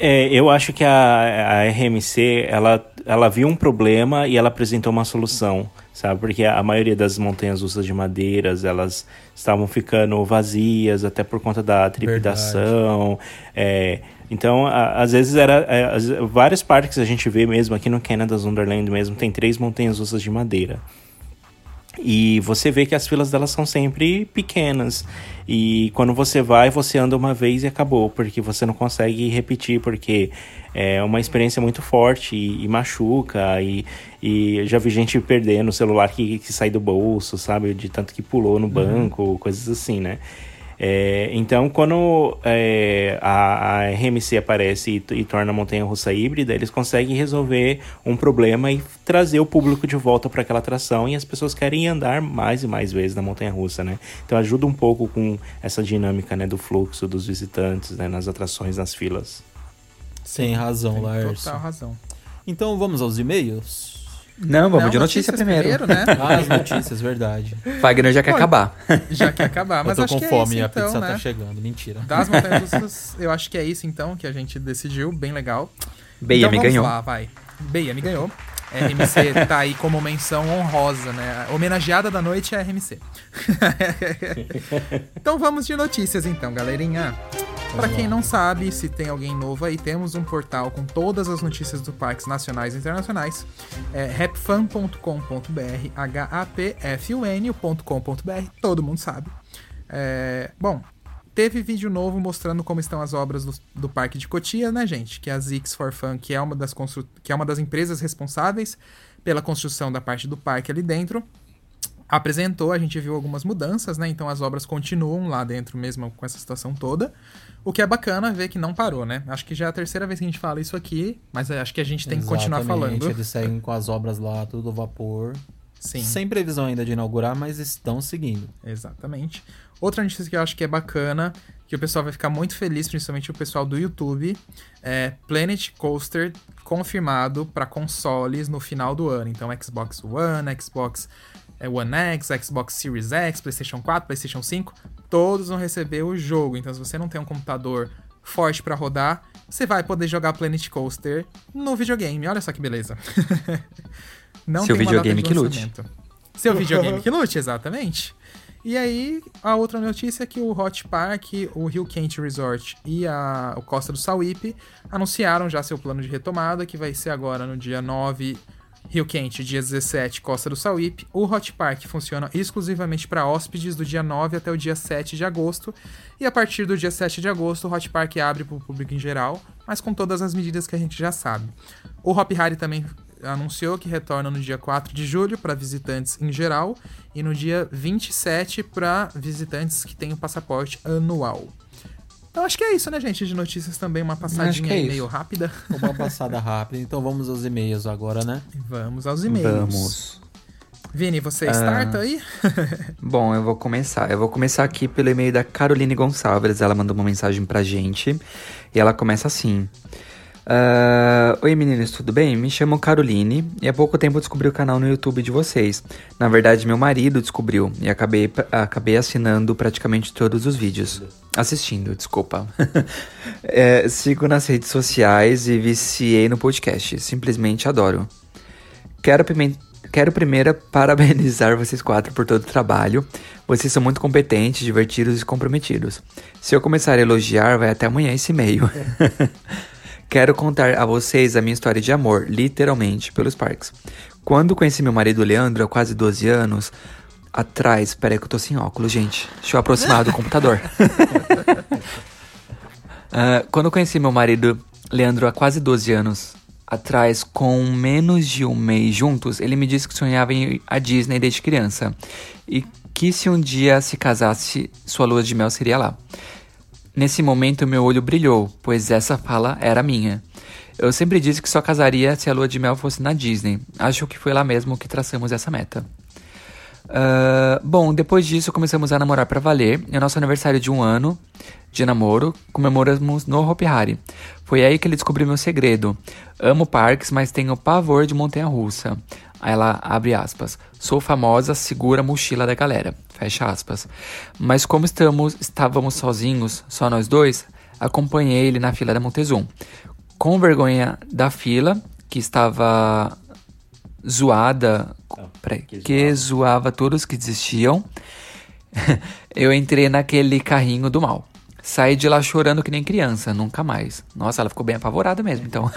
É, eu acho que a, a RMC, ela, ela viu um problema e ela apresentou uma solução, sabe? Porque a, a maioria das montanhas russas de madeiras, elas estavam ficando vazias, até por conta da trepidação. É, então, a- às vezes era... é, as- vários parques a gente vê mesmo, aqui no Canada's Wonderland mesmo, tem três montanhas russas de madeira. E você vê que as filas delas são sempre pequenas. E quando você vai, você anda uma vez e acabou, porque você não consegue repetir, porque é uma experiência muito forte e, e machuca. E, e já vi gente perdendo o celular que, que sai do bolso, sabe? De tanto que pulou no banco, coisas assim, né? É, então, quando é, a, a RMC aparece e, e torna a montanha russa híbrida, eles conseguem resolver um problema e trazer o público de volta para aquela atração e as pessoas querem andar mais e mais vezes na montanha russa, né? Então ajuda um pouco com essa dinâmica, né, do fluxo dos visitantes, né, nas atrações, nas filas. Sem razão, Tem Laércio. total razão. Então vamos aos e-mails? Não, vamos Não, de notícia, notícias primeiro. né? [laughs] Ah, as notícias, verdade. Wagner já quer Bom, acabar. Já quer acabar, mas eu acho tô que com é fome isso, e a então, pizza né? tá chegando. Mentira. Das montanhas [laughs] russas, eu acho que é isso então que a gente decidiu, bem legal. Beia então, me vamos ganhou. lá, vai. Beia me ganhou. RMC tá aí como menção honrosa, né? A Homenageada da noite é a RMC. [laughs] então vamos de notícias então, galerinha. Pra quem não sabe, se tem alguém novo aí, temos um portal com todas as notícias do parques nacionais e internacionais. É rapfan.com.br, H-A-P-F-U-N.com.br, todo mundo sabe. É, bom, teve vídeo novo mostrando como estão as obras do, do Parque de Cotia, né, gente? Que é a Zix for Fun, que é, uma das constru... que é uma das empresas responsáveis pela construção da parte do parque ali dentro, apresentou, a gente viu algumas mudanças, né? Então as obras continuam lá dentro mesmo com essa situação toda. O que é bacana ver que não parou, né? Acho que já é a terceira vez que a gente fala isso aqui, mas acho que a gente tem que continuar Exatamente, falando. Eles seguem com as obras lá, tudo vapor. Sim. Sem previsão ainda de inaugurar, mas estão seguindo. Exatamente. Outra notícia que eu acho que é bacana, que o pessoal vai ficar muito feliz, principalmente o pessoal do YouTube, é Planet Coaster confirmado para consoles no final do ano. Então, Xbox One, Xbox é, One X, Xbox Series X, PlayStation 4, PlayStation 5, todos vão receber o jogo. Então, se você não tem um computador forte para rodar, você vai poder jogar Planet Coaster no videogame. Olha só que beleza. [laughs] não Seu videogame de que lute. Seu videogame que lute, exatamente. E aí, a outra notícia é que o Hot Park, o Rio Quente Resort e a, o Costa do Sauípe anunciaram já seu plano de retomada, que vai ser agora no dia 9, Rio Quente, dia 17, Costa do Sauípe. O Hot Park funciona exclusivamente para hóspedes do dia 9 até o dia 7 de agosto. E a partir do dia 7 de agosto, o Hot Park abre para o público em geral, mas com todas as medidas que a gente já sabe. O Hop Hari também anunciou que retorna no dia 4 de julho para visitantes em geral e no dia 27 para visitantes que têm o passaporte anual. Então acho que é isso, né, gente? De notícias também, uma passadinha que é meio rápida. Uma [laughs] passada rápida. Então vamos aos e-mails agora, né? Vamos aos e-mails. Vamos. Vini, você Ah. starta aí? [laughs] Bom, eu vou começar. Eu vou começar aqui pelo e-mail da Caroline Gonçalves. Ela mandou uma mensagem pra gente. E ela começa assim. Ah, Oi meninos, tudo bem? Me chamo Caroline e há pouco tempo descobri o canal no YouTube de vocês. Na verdade, meu marido descobriu e acabei, acabei assinando praticamente todos os vídeos. Assistindo, desculpa. [laughs] É, sigo nas redes sociais e viciei no podcast. Simplesmente adoro. Quero, Quero primeiro [laughs] parabenizar vocês quatro por todo o trabalho. Vocês são muito competentes, divertidos e comprometidos. Se eu começar a elogiar, vai até amanhã esse e-mail. [laughs] Quero contar a vocês a minha história de amor, literalmente, pelos parques. Quando conheci meu marido Leandro, há quase 12 anos atrás. Peraí que eu tô sem óculos, gente. Deixa eu aproximar do computador. [laughs] Ah, quando conheci meu marido Leandro há quase 12 anos atrás, com menos de um mês juntos, ele me disse que sonhava em ir à Disney desde criança e que se um dia se casasse, sua lua de mel seria lá. Nesse momento, meu olho brilhou, pois essa fala era minha. Eu sempre disse que só casaria se a lua de mel fosse na Disney. Acho que foi lá mesmo que traçamos essa meta. Ah, bom, depois disso começamos a namorar pra valer. É nosso aniversário de um ano de namoro, comemoramos no Hopi Hari. Foi aí que ele descobriu meu segredo. Amo parques, mas tenho pavor de montanha-russa. Aí ela abre aspas. Sou famosa, segura a mochila da galera. Fecha aspas. Mas como estamos, estávamos sozinhos, só nós dois, acompanhei ele na fila da Montezum. Com vergonha da fila, que estava zoada, peraí, que zoava todos que desistiam, [laughs] eu entrei naquele carrinho do mal. Saí de lá chorando que nem criança, nunca mais. Nossa, ela ficou bem apavorada mesmo, então.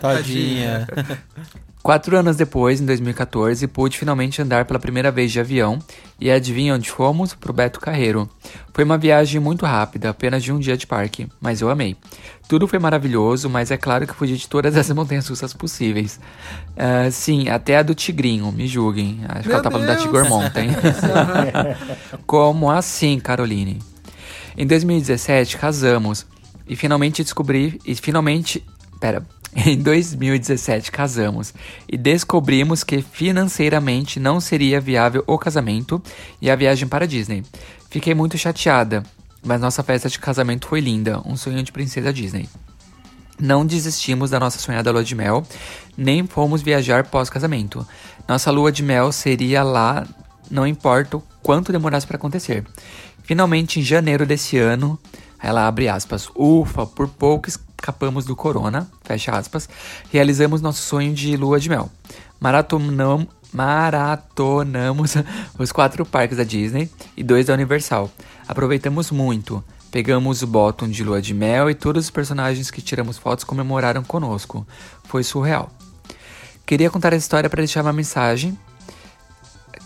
Tadinha. [laughs] [laughs] Quatro anos depois, em 2014, pude finalmente andar pela primeira vez de avião e adivinha onde fomos? Pro Beto Carreiro. Foi uma viagem muito rápida, apenas de um dia de parque, mas eu amei. Tudo foi maravilhoso, mas é claro que fugi de todas as [laughs] montanhas russas possíveis. Ah, sim, até a do Tigrinho, me julguem. Acho que Meu ela tá falando da Deus! Tigor Mountain. [laughs] Como assim, Caroline? Em 2017, casamos e finalmente descobri. E finalmente. Pera. [laughs] Em 2017, casamos e descobrimos que financeiramente não seria viável o casamento e a viagem para Disney. Fiquei muito chateada, mas nossa festa de casamento foi linda um sonho de princesa Disney. Não desistimos da nossa sonhada lua de mel, nem fomos viajar pós-casamento. Nossa lua de mel seria lá, não importa o quanto demorasse para acontecer. Finalmente, em janeiro desse ano, ela abre aspas, ufa, por pouco escapamos do corona, fecha aspas, realizamos nosso sonho de lua de mel. Maratonam, maratonamos [laughs] os quatro parques da Disney e dois da Universal. Aproveitamos muito. Pegamos o bottom de lua de mel e todos os personagens que tiramos fotos comemoraram conosco. Foi surreal. Queria contar essa história para deixar uma mensagem.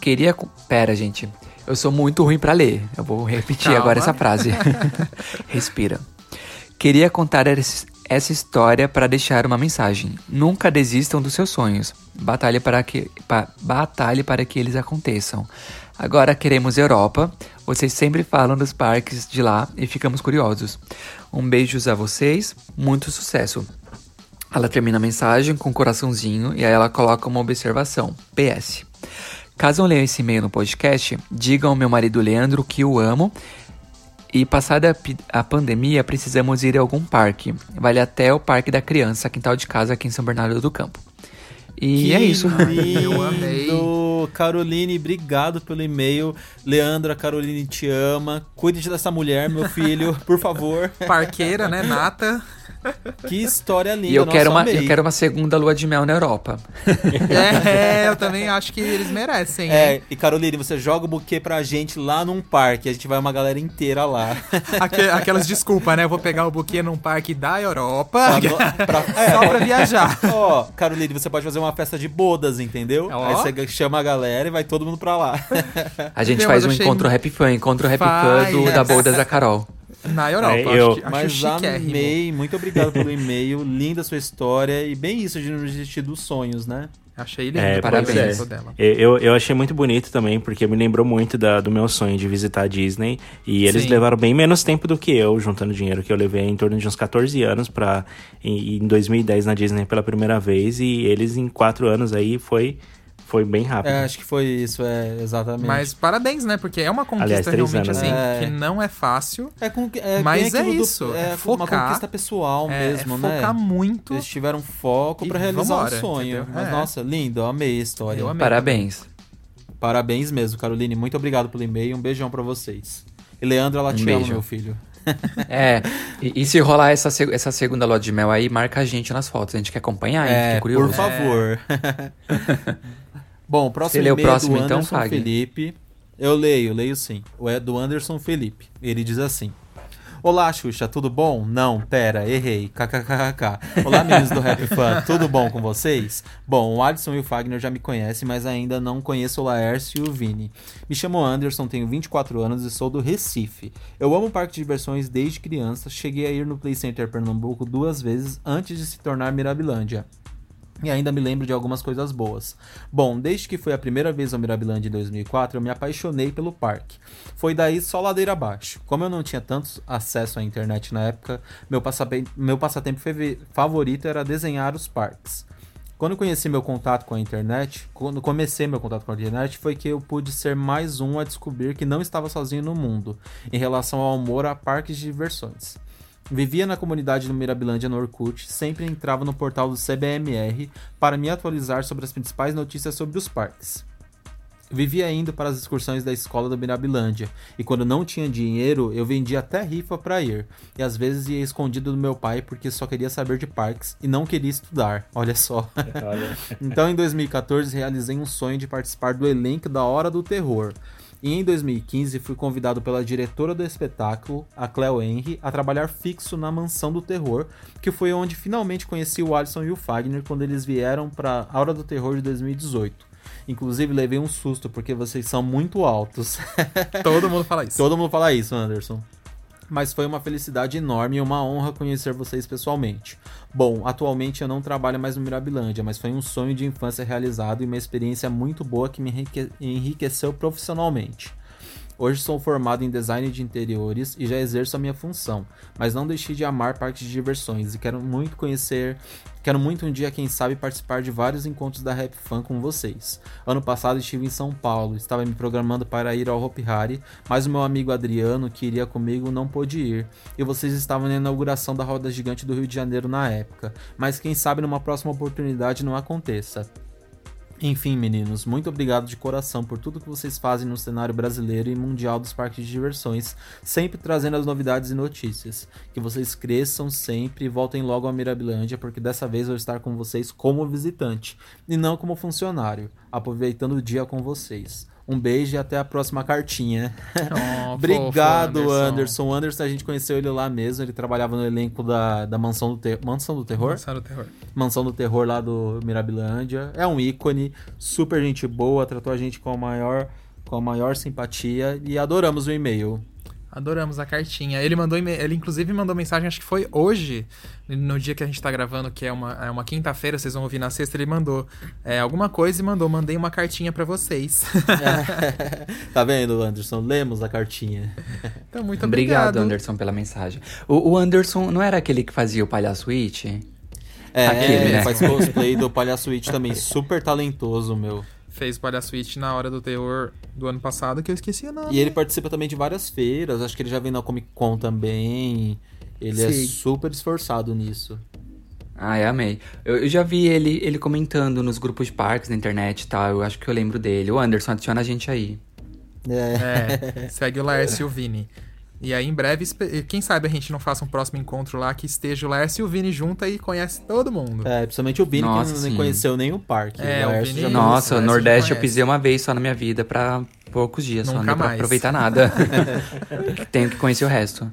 Queria. Pera, gente. Eu sou muito ruim para ler. Eu vou repetir Calma. agora essa frase. [laughs] Respira. Queria contar essa história para deixar uma mensagem. Nunca desistam dos seus sonhos. Batalhe para que, pa, batalhe para que eles aconteçam. Agora queremos Europa. Vocês sempre falam dos parques de lá e ficamos curiosos. Um beijos a vocês, muito sucesso. Ela termina a mensagem com um coraçãozinho e aí ela coloca uma observação. PS. Caso eu leia esse e-mail no podcast, digam ao meu marido Leandro que o amo e passada a pandemia, precisamos ir a algum parque. Vale até o Parque da Criança, quintal de casa aqui em São Bernardo do Campo. E que é isso. Lindo. Eu amei. [laughs] Caroline, obrigado pelo e-mail. Leandra, Caroline te ama. Cuide dessa mulher, meu filho, [laughs] por favor. Parqueira, né? Nata. Que história linda. E eu Nossa, quero, uma, amei. eu quero uma segunda lua de mel na Europa. É, eu também acho que eles merecem. É, hein? e Caroline, você joga o buquê pra gente lá num parque. A gente vai uma galera inteira lá. [laughs] Aque- Aquelas desculpas, né? Eu vou pegar o buquê num parque da Europa Pra- [laughs] pra- só pra viajar. Ó, Caroline, você pode fazer uma festa de bodas, entendeu? Ó. Aí você chama a galera e vai todo mundo pra lá. [laughs] A gente Meu, faz um achei encontro Happy Fun, encontro Faz. Fun do, da Bodas da Carol. Na Europa, É, acho, eu- que- acho Mas chiquérrimo. amei, muito obrigado pelo e-mail. Linda a sua história e bem isso de não desistir dos sonhos, né? Achei lindo É, parabéns. projeto dela. Eu, eu achei muito bonito também, porque me lembrou muito da- do meu sonho de visitar a Disney. E eles Sim. levaram bem menos tempo do que eu, juntando dinheiro, que eu levei em torno de uns 14 anos pra ir em 2010 na Disney pela primeira vez. E eles em 4 anos aí foi, foi bem rápido. É, acho que foi isso, é, exatamente. Mas parabéns, né? Porque é uma conquista Aliás, realmente anos, assim, né? que não é fácil. é, com, é Mas é do- isso, é é uma focar. conquista pessoal É, mesmo, é né? focar muito. Eles tiveram foco pra realizar vambora, o sonho. entendeu? Mas É. nossa, lindo, eu amei a história. Eu amei. Parabéns. Parabéns mesmo, Caroline. Muito obrigado pelo e-mail. Um beijão pra vocês. E Leandro, ela Um te ama, beijo. meu filho. [laughs] É, e, e se rolar essa, essa segunda lua de mel aí, marca a gente nas fotos. A gente quer acompanhar, hein? É, Fiquei curioso. por favor. [laughs] Bom, o próximo Você lê o próximo, é do então, Anderson? Felipe. Eu leio, leio sim. O é do Anderson Felipe. Ele diz assim: Olá, Xuxa, tudo bom? Não, pera, errei. KKKK. Olá, [laughs] meninos do Rap Fan, tudo bom com vocês? Bom, o Alisson e o Fagner já me conhecem, mas ainda não conheço o Laércio e o Vini. Me chamo Anderson, tenho 24 anos e sou do Recife. Eu amo parque de diversões desde criança. Cheguei a ir no Play Center Pernambuco duas vezes antes de se tornar Mirabilândia. E ainda me lembro de algumas coisas boas. Bom, desde que foi a primeira vez ao Mirabilândia em 2004, eu me apaixonei pelo parque. Foi daí só ladeira abaixo. Como eu não tinha tanto acesso à internet na época, meu, passape- meu passatempo favorito era desenhar os parques. Quando conheci meu contato com a internet, quando comecei meu contato com a internet, foi que eu pude ser mais um a descobrir que não estava sozinho no mundo, em relação ao amor a parques de diversões. Vivia na comunidade do Mirabilândia no Orkut, sempre entrava no portal do CBMR para me atualizar sobre as principais notícias sobre os parques. Vivia indo para as excursões da escola do Mirabilândia, e quando não tinha dinheiro, eu vendia até rifa para ir, e às vezes ia escondido do meu pai porque só queria saber de parques e não queria estudar, olha só. [laughs] então em 2014 realizei um sonho de participar do elenco da Hora do Terror. E em 2015 fui convidado pela diretora do espetáculo, a Cleo Henry, a trabalhar fixo na Mansão do Terror, que foi onde finalmente conheci o Alisson e o Fagner quando eles vieram para a Hora do Terror de 2018. Inclusive levei um susto porque vocês são muito altos. Todo mundo fala isso. [laughs] Todo mundo fala isso, Anderson. Mas foi uma felicidade enorme e uma honra conhecer vocês pessoalmente. Bom, atualmente eu não trabalho mais no Mirabilândia, mas foi um sonho de infância realizado e uma experiência muito boa que me enrique- enriqueceu profissionalmente. Hoje sou formado em design de interiores e já exerço a minha função, mas não deixei de amar parques de diversões e quero muito conhecer Quero muito um dia, quem sabe, participar de vários encontros da Rap Fan com vocês. Ano passado estive em São Paulo, estava me programando para ir ao Hopi Hari, mas o meu amigo Adriano, que iria comigo, não pôde ir. E vocês estavam na inauguração da Roda Gigante do Rio de Janeiro na época. Mas quem sabe numa próxima oportunidade não aconteça. Enfim, meninos, muito obrigado de coração por tudo que vocês fazem no cenário brasileiro e mundial dos parques de diversões, sempre trazendo as novidades e notícias. Que vocês cresçam sempre e voltem logo à Mirabilândia, porque dessa vez vou estar com vocês como visitante e não como funcionário, aproveitando o dia com vocês. Um beijo e até a próxima cartinha. [laughs] Oh, Obrigado, fofo, Anderson. Anderson. Anderson, a gente conheceu ele lá mesmo. Ele trabalhava no elenco da, da Mansão do Terror. Mansão do Terror? Mansão do Terror. Mansão do Terror lá do Mirabilândia. É um ícone, super gente boa, tratou a gente com a maior, com a maior simpatia e adoramos o e-mail. Adoramos a cartinha. Ele mandou ele inclusive mandou mensagem, acho que foi hoje, no dia que a gente tá gravando, que é uma, é uma quinta-feira, vocês vão ouvir na sexta, ele mandou é, alguma coisa e mandou, mandei uma cartinha pra vocês. [laughs] tá vendo, Anderson? Lemos a cartinha. então, muito Obrigado, obrigado. Anderson, pela mensagem. O, o Anderson não era aquele que fazia o Palhaço It? É, Aquele, ele né? faz cosplay do Palhaço It também, super talentoso, meu. Fez Palhaço It na hora do terror do ano passado, que eu esqueci o nome. E ele participa também de várias feiras, acho que ele já vem na Comic Con também. Ele é Sim. super esforçado nisso. Ai, amei. Eu, eu já vi ele, ele comentando nos grupos de parques na internet e tal. Eu acho que eu lembro dele. O Anderson, adiciona a gente aí. É. É, segue o Laércio e o Vini. E aí, em breve, quem sabe a gente não faça um próximo encontro lá que esteja o Laércio e o Vini junto e conhece todo mundo. É, principalmente o Vini, Nossa, que nem sim. conheceu nem o parque. É, o Laércio Vini- já Isso, Nossa, o Nordeste eu pisei uma vez só na minha vida pra poucos dias, só Nunca não deu pra mais. aproveitar nada. [laughs] Tenho que conhecer o resto.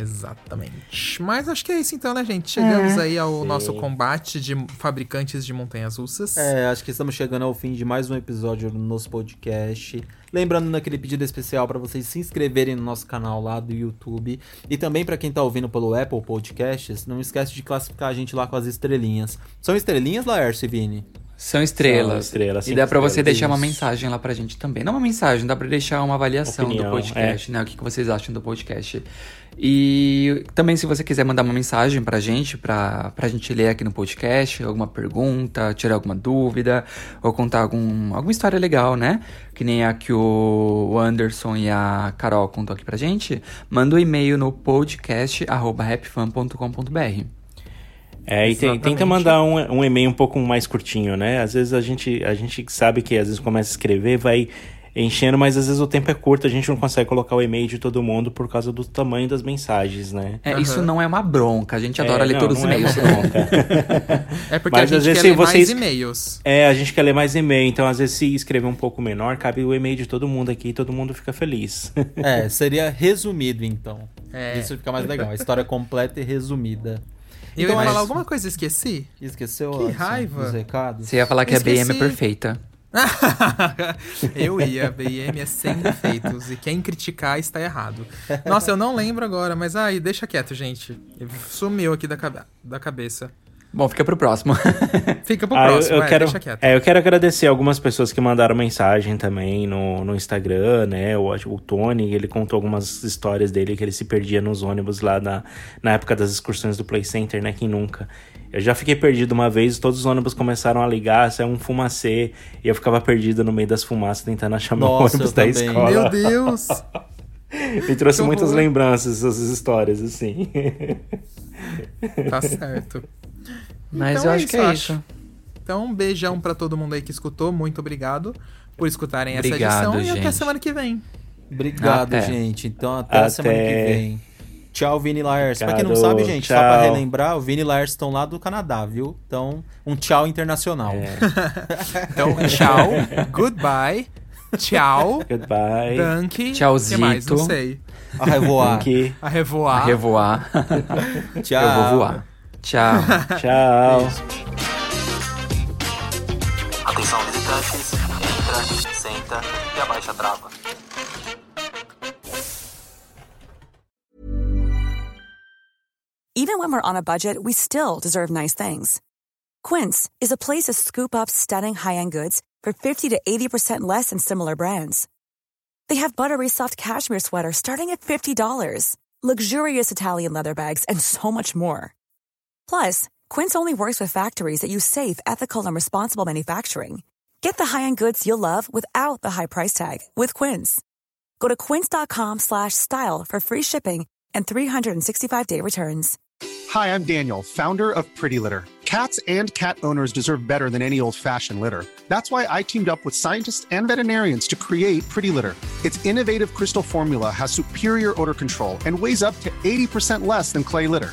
Exatamente. Mas acho que é isso então, né, gente? Chegamos É. aí ao nosso combate de fabricantes de montanhas russas. É, acho que estamos chegando ao fim de mais um episódio do nosso podcast. Lembrando naquele pedido especial para vocês se inscreverem no nosso canal lá do YouTube e também para quem tá ouvindo pelo Apple Podcasts, não esquece de classificar a gente lá com as estrelinhas. São estrelinhas, Laércio e Vini? São estrelas. São estrelas, e dá pra você deixar uma mensagem lá pra gente também. Não uma mensagem, dá pra deixar uma avaliação Opinião, do podcast, né? O que, que vocês acham do podcast. E também, se você quiser mandar uma mensagem pra gente, pra, pra gente ler aqui no podcast, alguma pergunta, tirar alguma dúvida, ou contar algum, alguma história legal, né? Que nem a que o Anderson e a Carol contou aqui pra gente, manda um e-mail no podcast.rapfan.com.br. É, e Exatamente. tenta mandar um, um e-mail um pouco mais curtinho, né? Às vezes a gente, a gente sabe que às vezes começa a escrever, vai enchendo, mas às vezes o tempo é curto, a gente não consegue colocar o e-mail de todo mundo por causa do tamanho das mensagens, né? É, Isso não é uma bronca, a gente adora É, ler não, todos os é e-mails. uma bronca. [laughs] É porque Mas a às gente vezes quer se ler mais vocês- e-mails. É, a gente quer ler mais e-mail, então às vezes se escrever um pouco menor, cabe o e-mail de todo mundo aqui e todo mundo fica feliz. É, seria resumido então. É. Isso fica mais legal. A história completa e resumida. Eu Então ia é falar isso. alguma coisa e esqueci? Esqueceu Que raiva. os recados? Você ia falar que a BM é Esqueci. perfeita. [laughs] eu ia, a BM é sem defeitos. E quem criticar está errado. Nossa, eu não lembro agora, mas ai, deixa quieto, gente. Sumiu aqui da, cabe- da cabeça. Bom, fica pro próximo. [laughs] Fica pro Ah, eu- próximo, eu, é, quero, deixa quieto. é, eu quero agradecer algumas pessoas que mandaram mensagem também no, no Instagram, né? O, o Tony, ele contou algumas histórias dele que ele se perdia nos ônibus lá na, na época das excursões do Play Center, né? Quem nunca? Eu já fiquei perdido uma vez, todos os ônibus começaram a ligar, saiu um fumacê, e eu ficava perdido no meio das fumaças tentando achar meu Nossa, ônibus eu da escola. Meu Deus! [laughs] Me trouxe muitas lembranças, essas histórias, assim. Tá certo. Mas Então eu é acho isso, que é acho. isso. Então, um beijão pra todo mundo aí que escutou. Muito obrigado por escutarem essa Obrigado, edição. E até gente. semana que vem. Obrigado, Até. gente. Então até, a Até. semana que vem. Tchau, Vini Laércio. Pra quem não sabe, gente, só pra tchau. relembrar, o Vini Laércio estão lá do Canadá, viu? Então, um tchau internacional. É. [laughs] Então, tchau. goodbye. Tchau. Goodbye. Danke. Tchauzito. que mais? Não sei. A revoar. Aqui. A revoar. Revoar. [laughs] Tchau. Eu vou voar. Tchau. Tchau. Atenção visitantes, entra, senta e abaixa a trava. Even when we're on a budget, we still deserve nice things. Quince is a place to scoop up stunning high-end goods for 50 to 80% less than similar brands. They have buttery soft cashmere sweaters starting at $50, luxurious Italian leather bags, and so much more. Plus, Quince only works with factories that use safe, ethical, and responsible manufacturing. Get the high-end goods you'll love without the high price tag with Quince. Go to quince.com/style for free shipping and 365-day returns. Hi, I'm Daniel, founder of Pretty Litter. Cats and cat owners deserve better than any old-fashioned litter. That's why I teamed up with scientists and veterinarians to create Pretty Litter. Its innovative crystal formula has superior odor control and weighs up to 80% less than clay litter.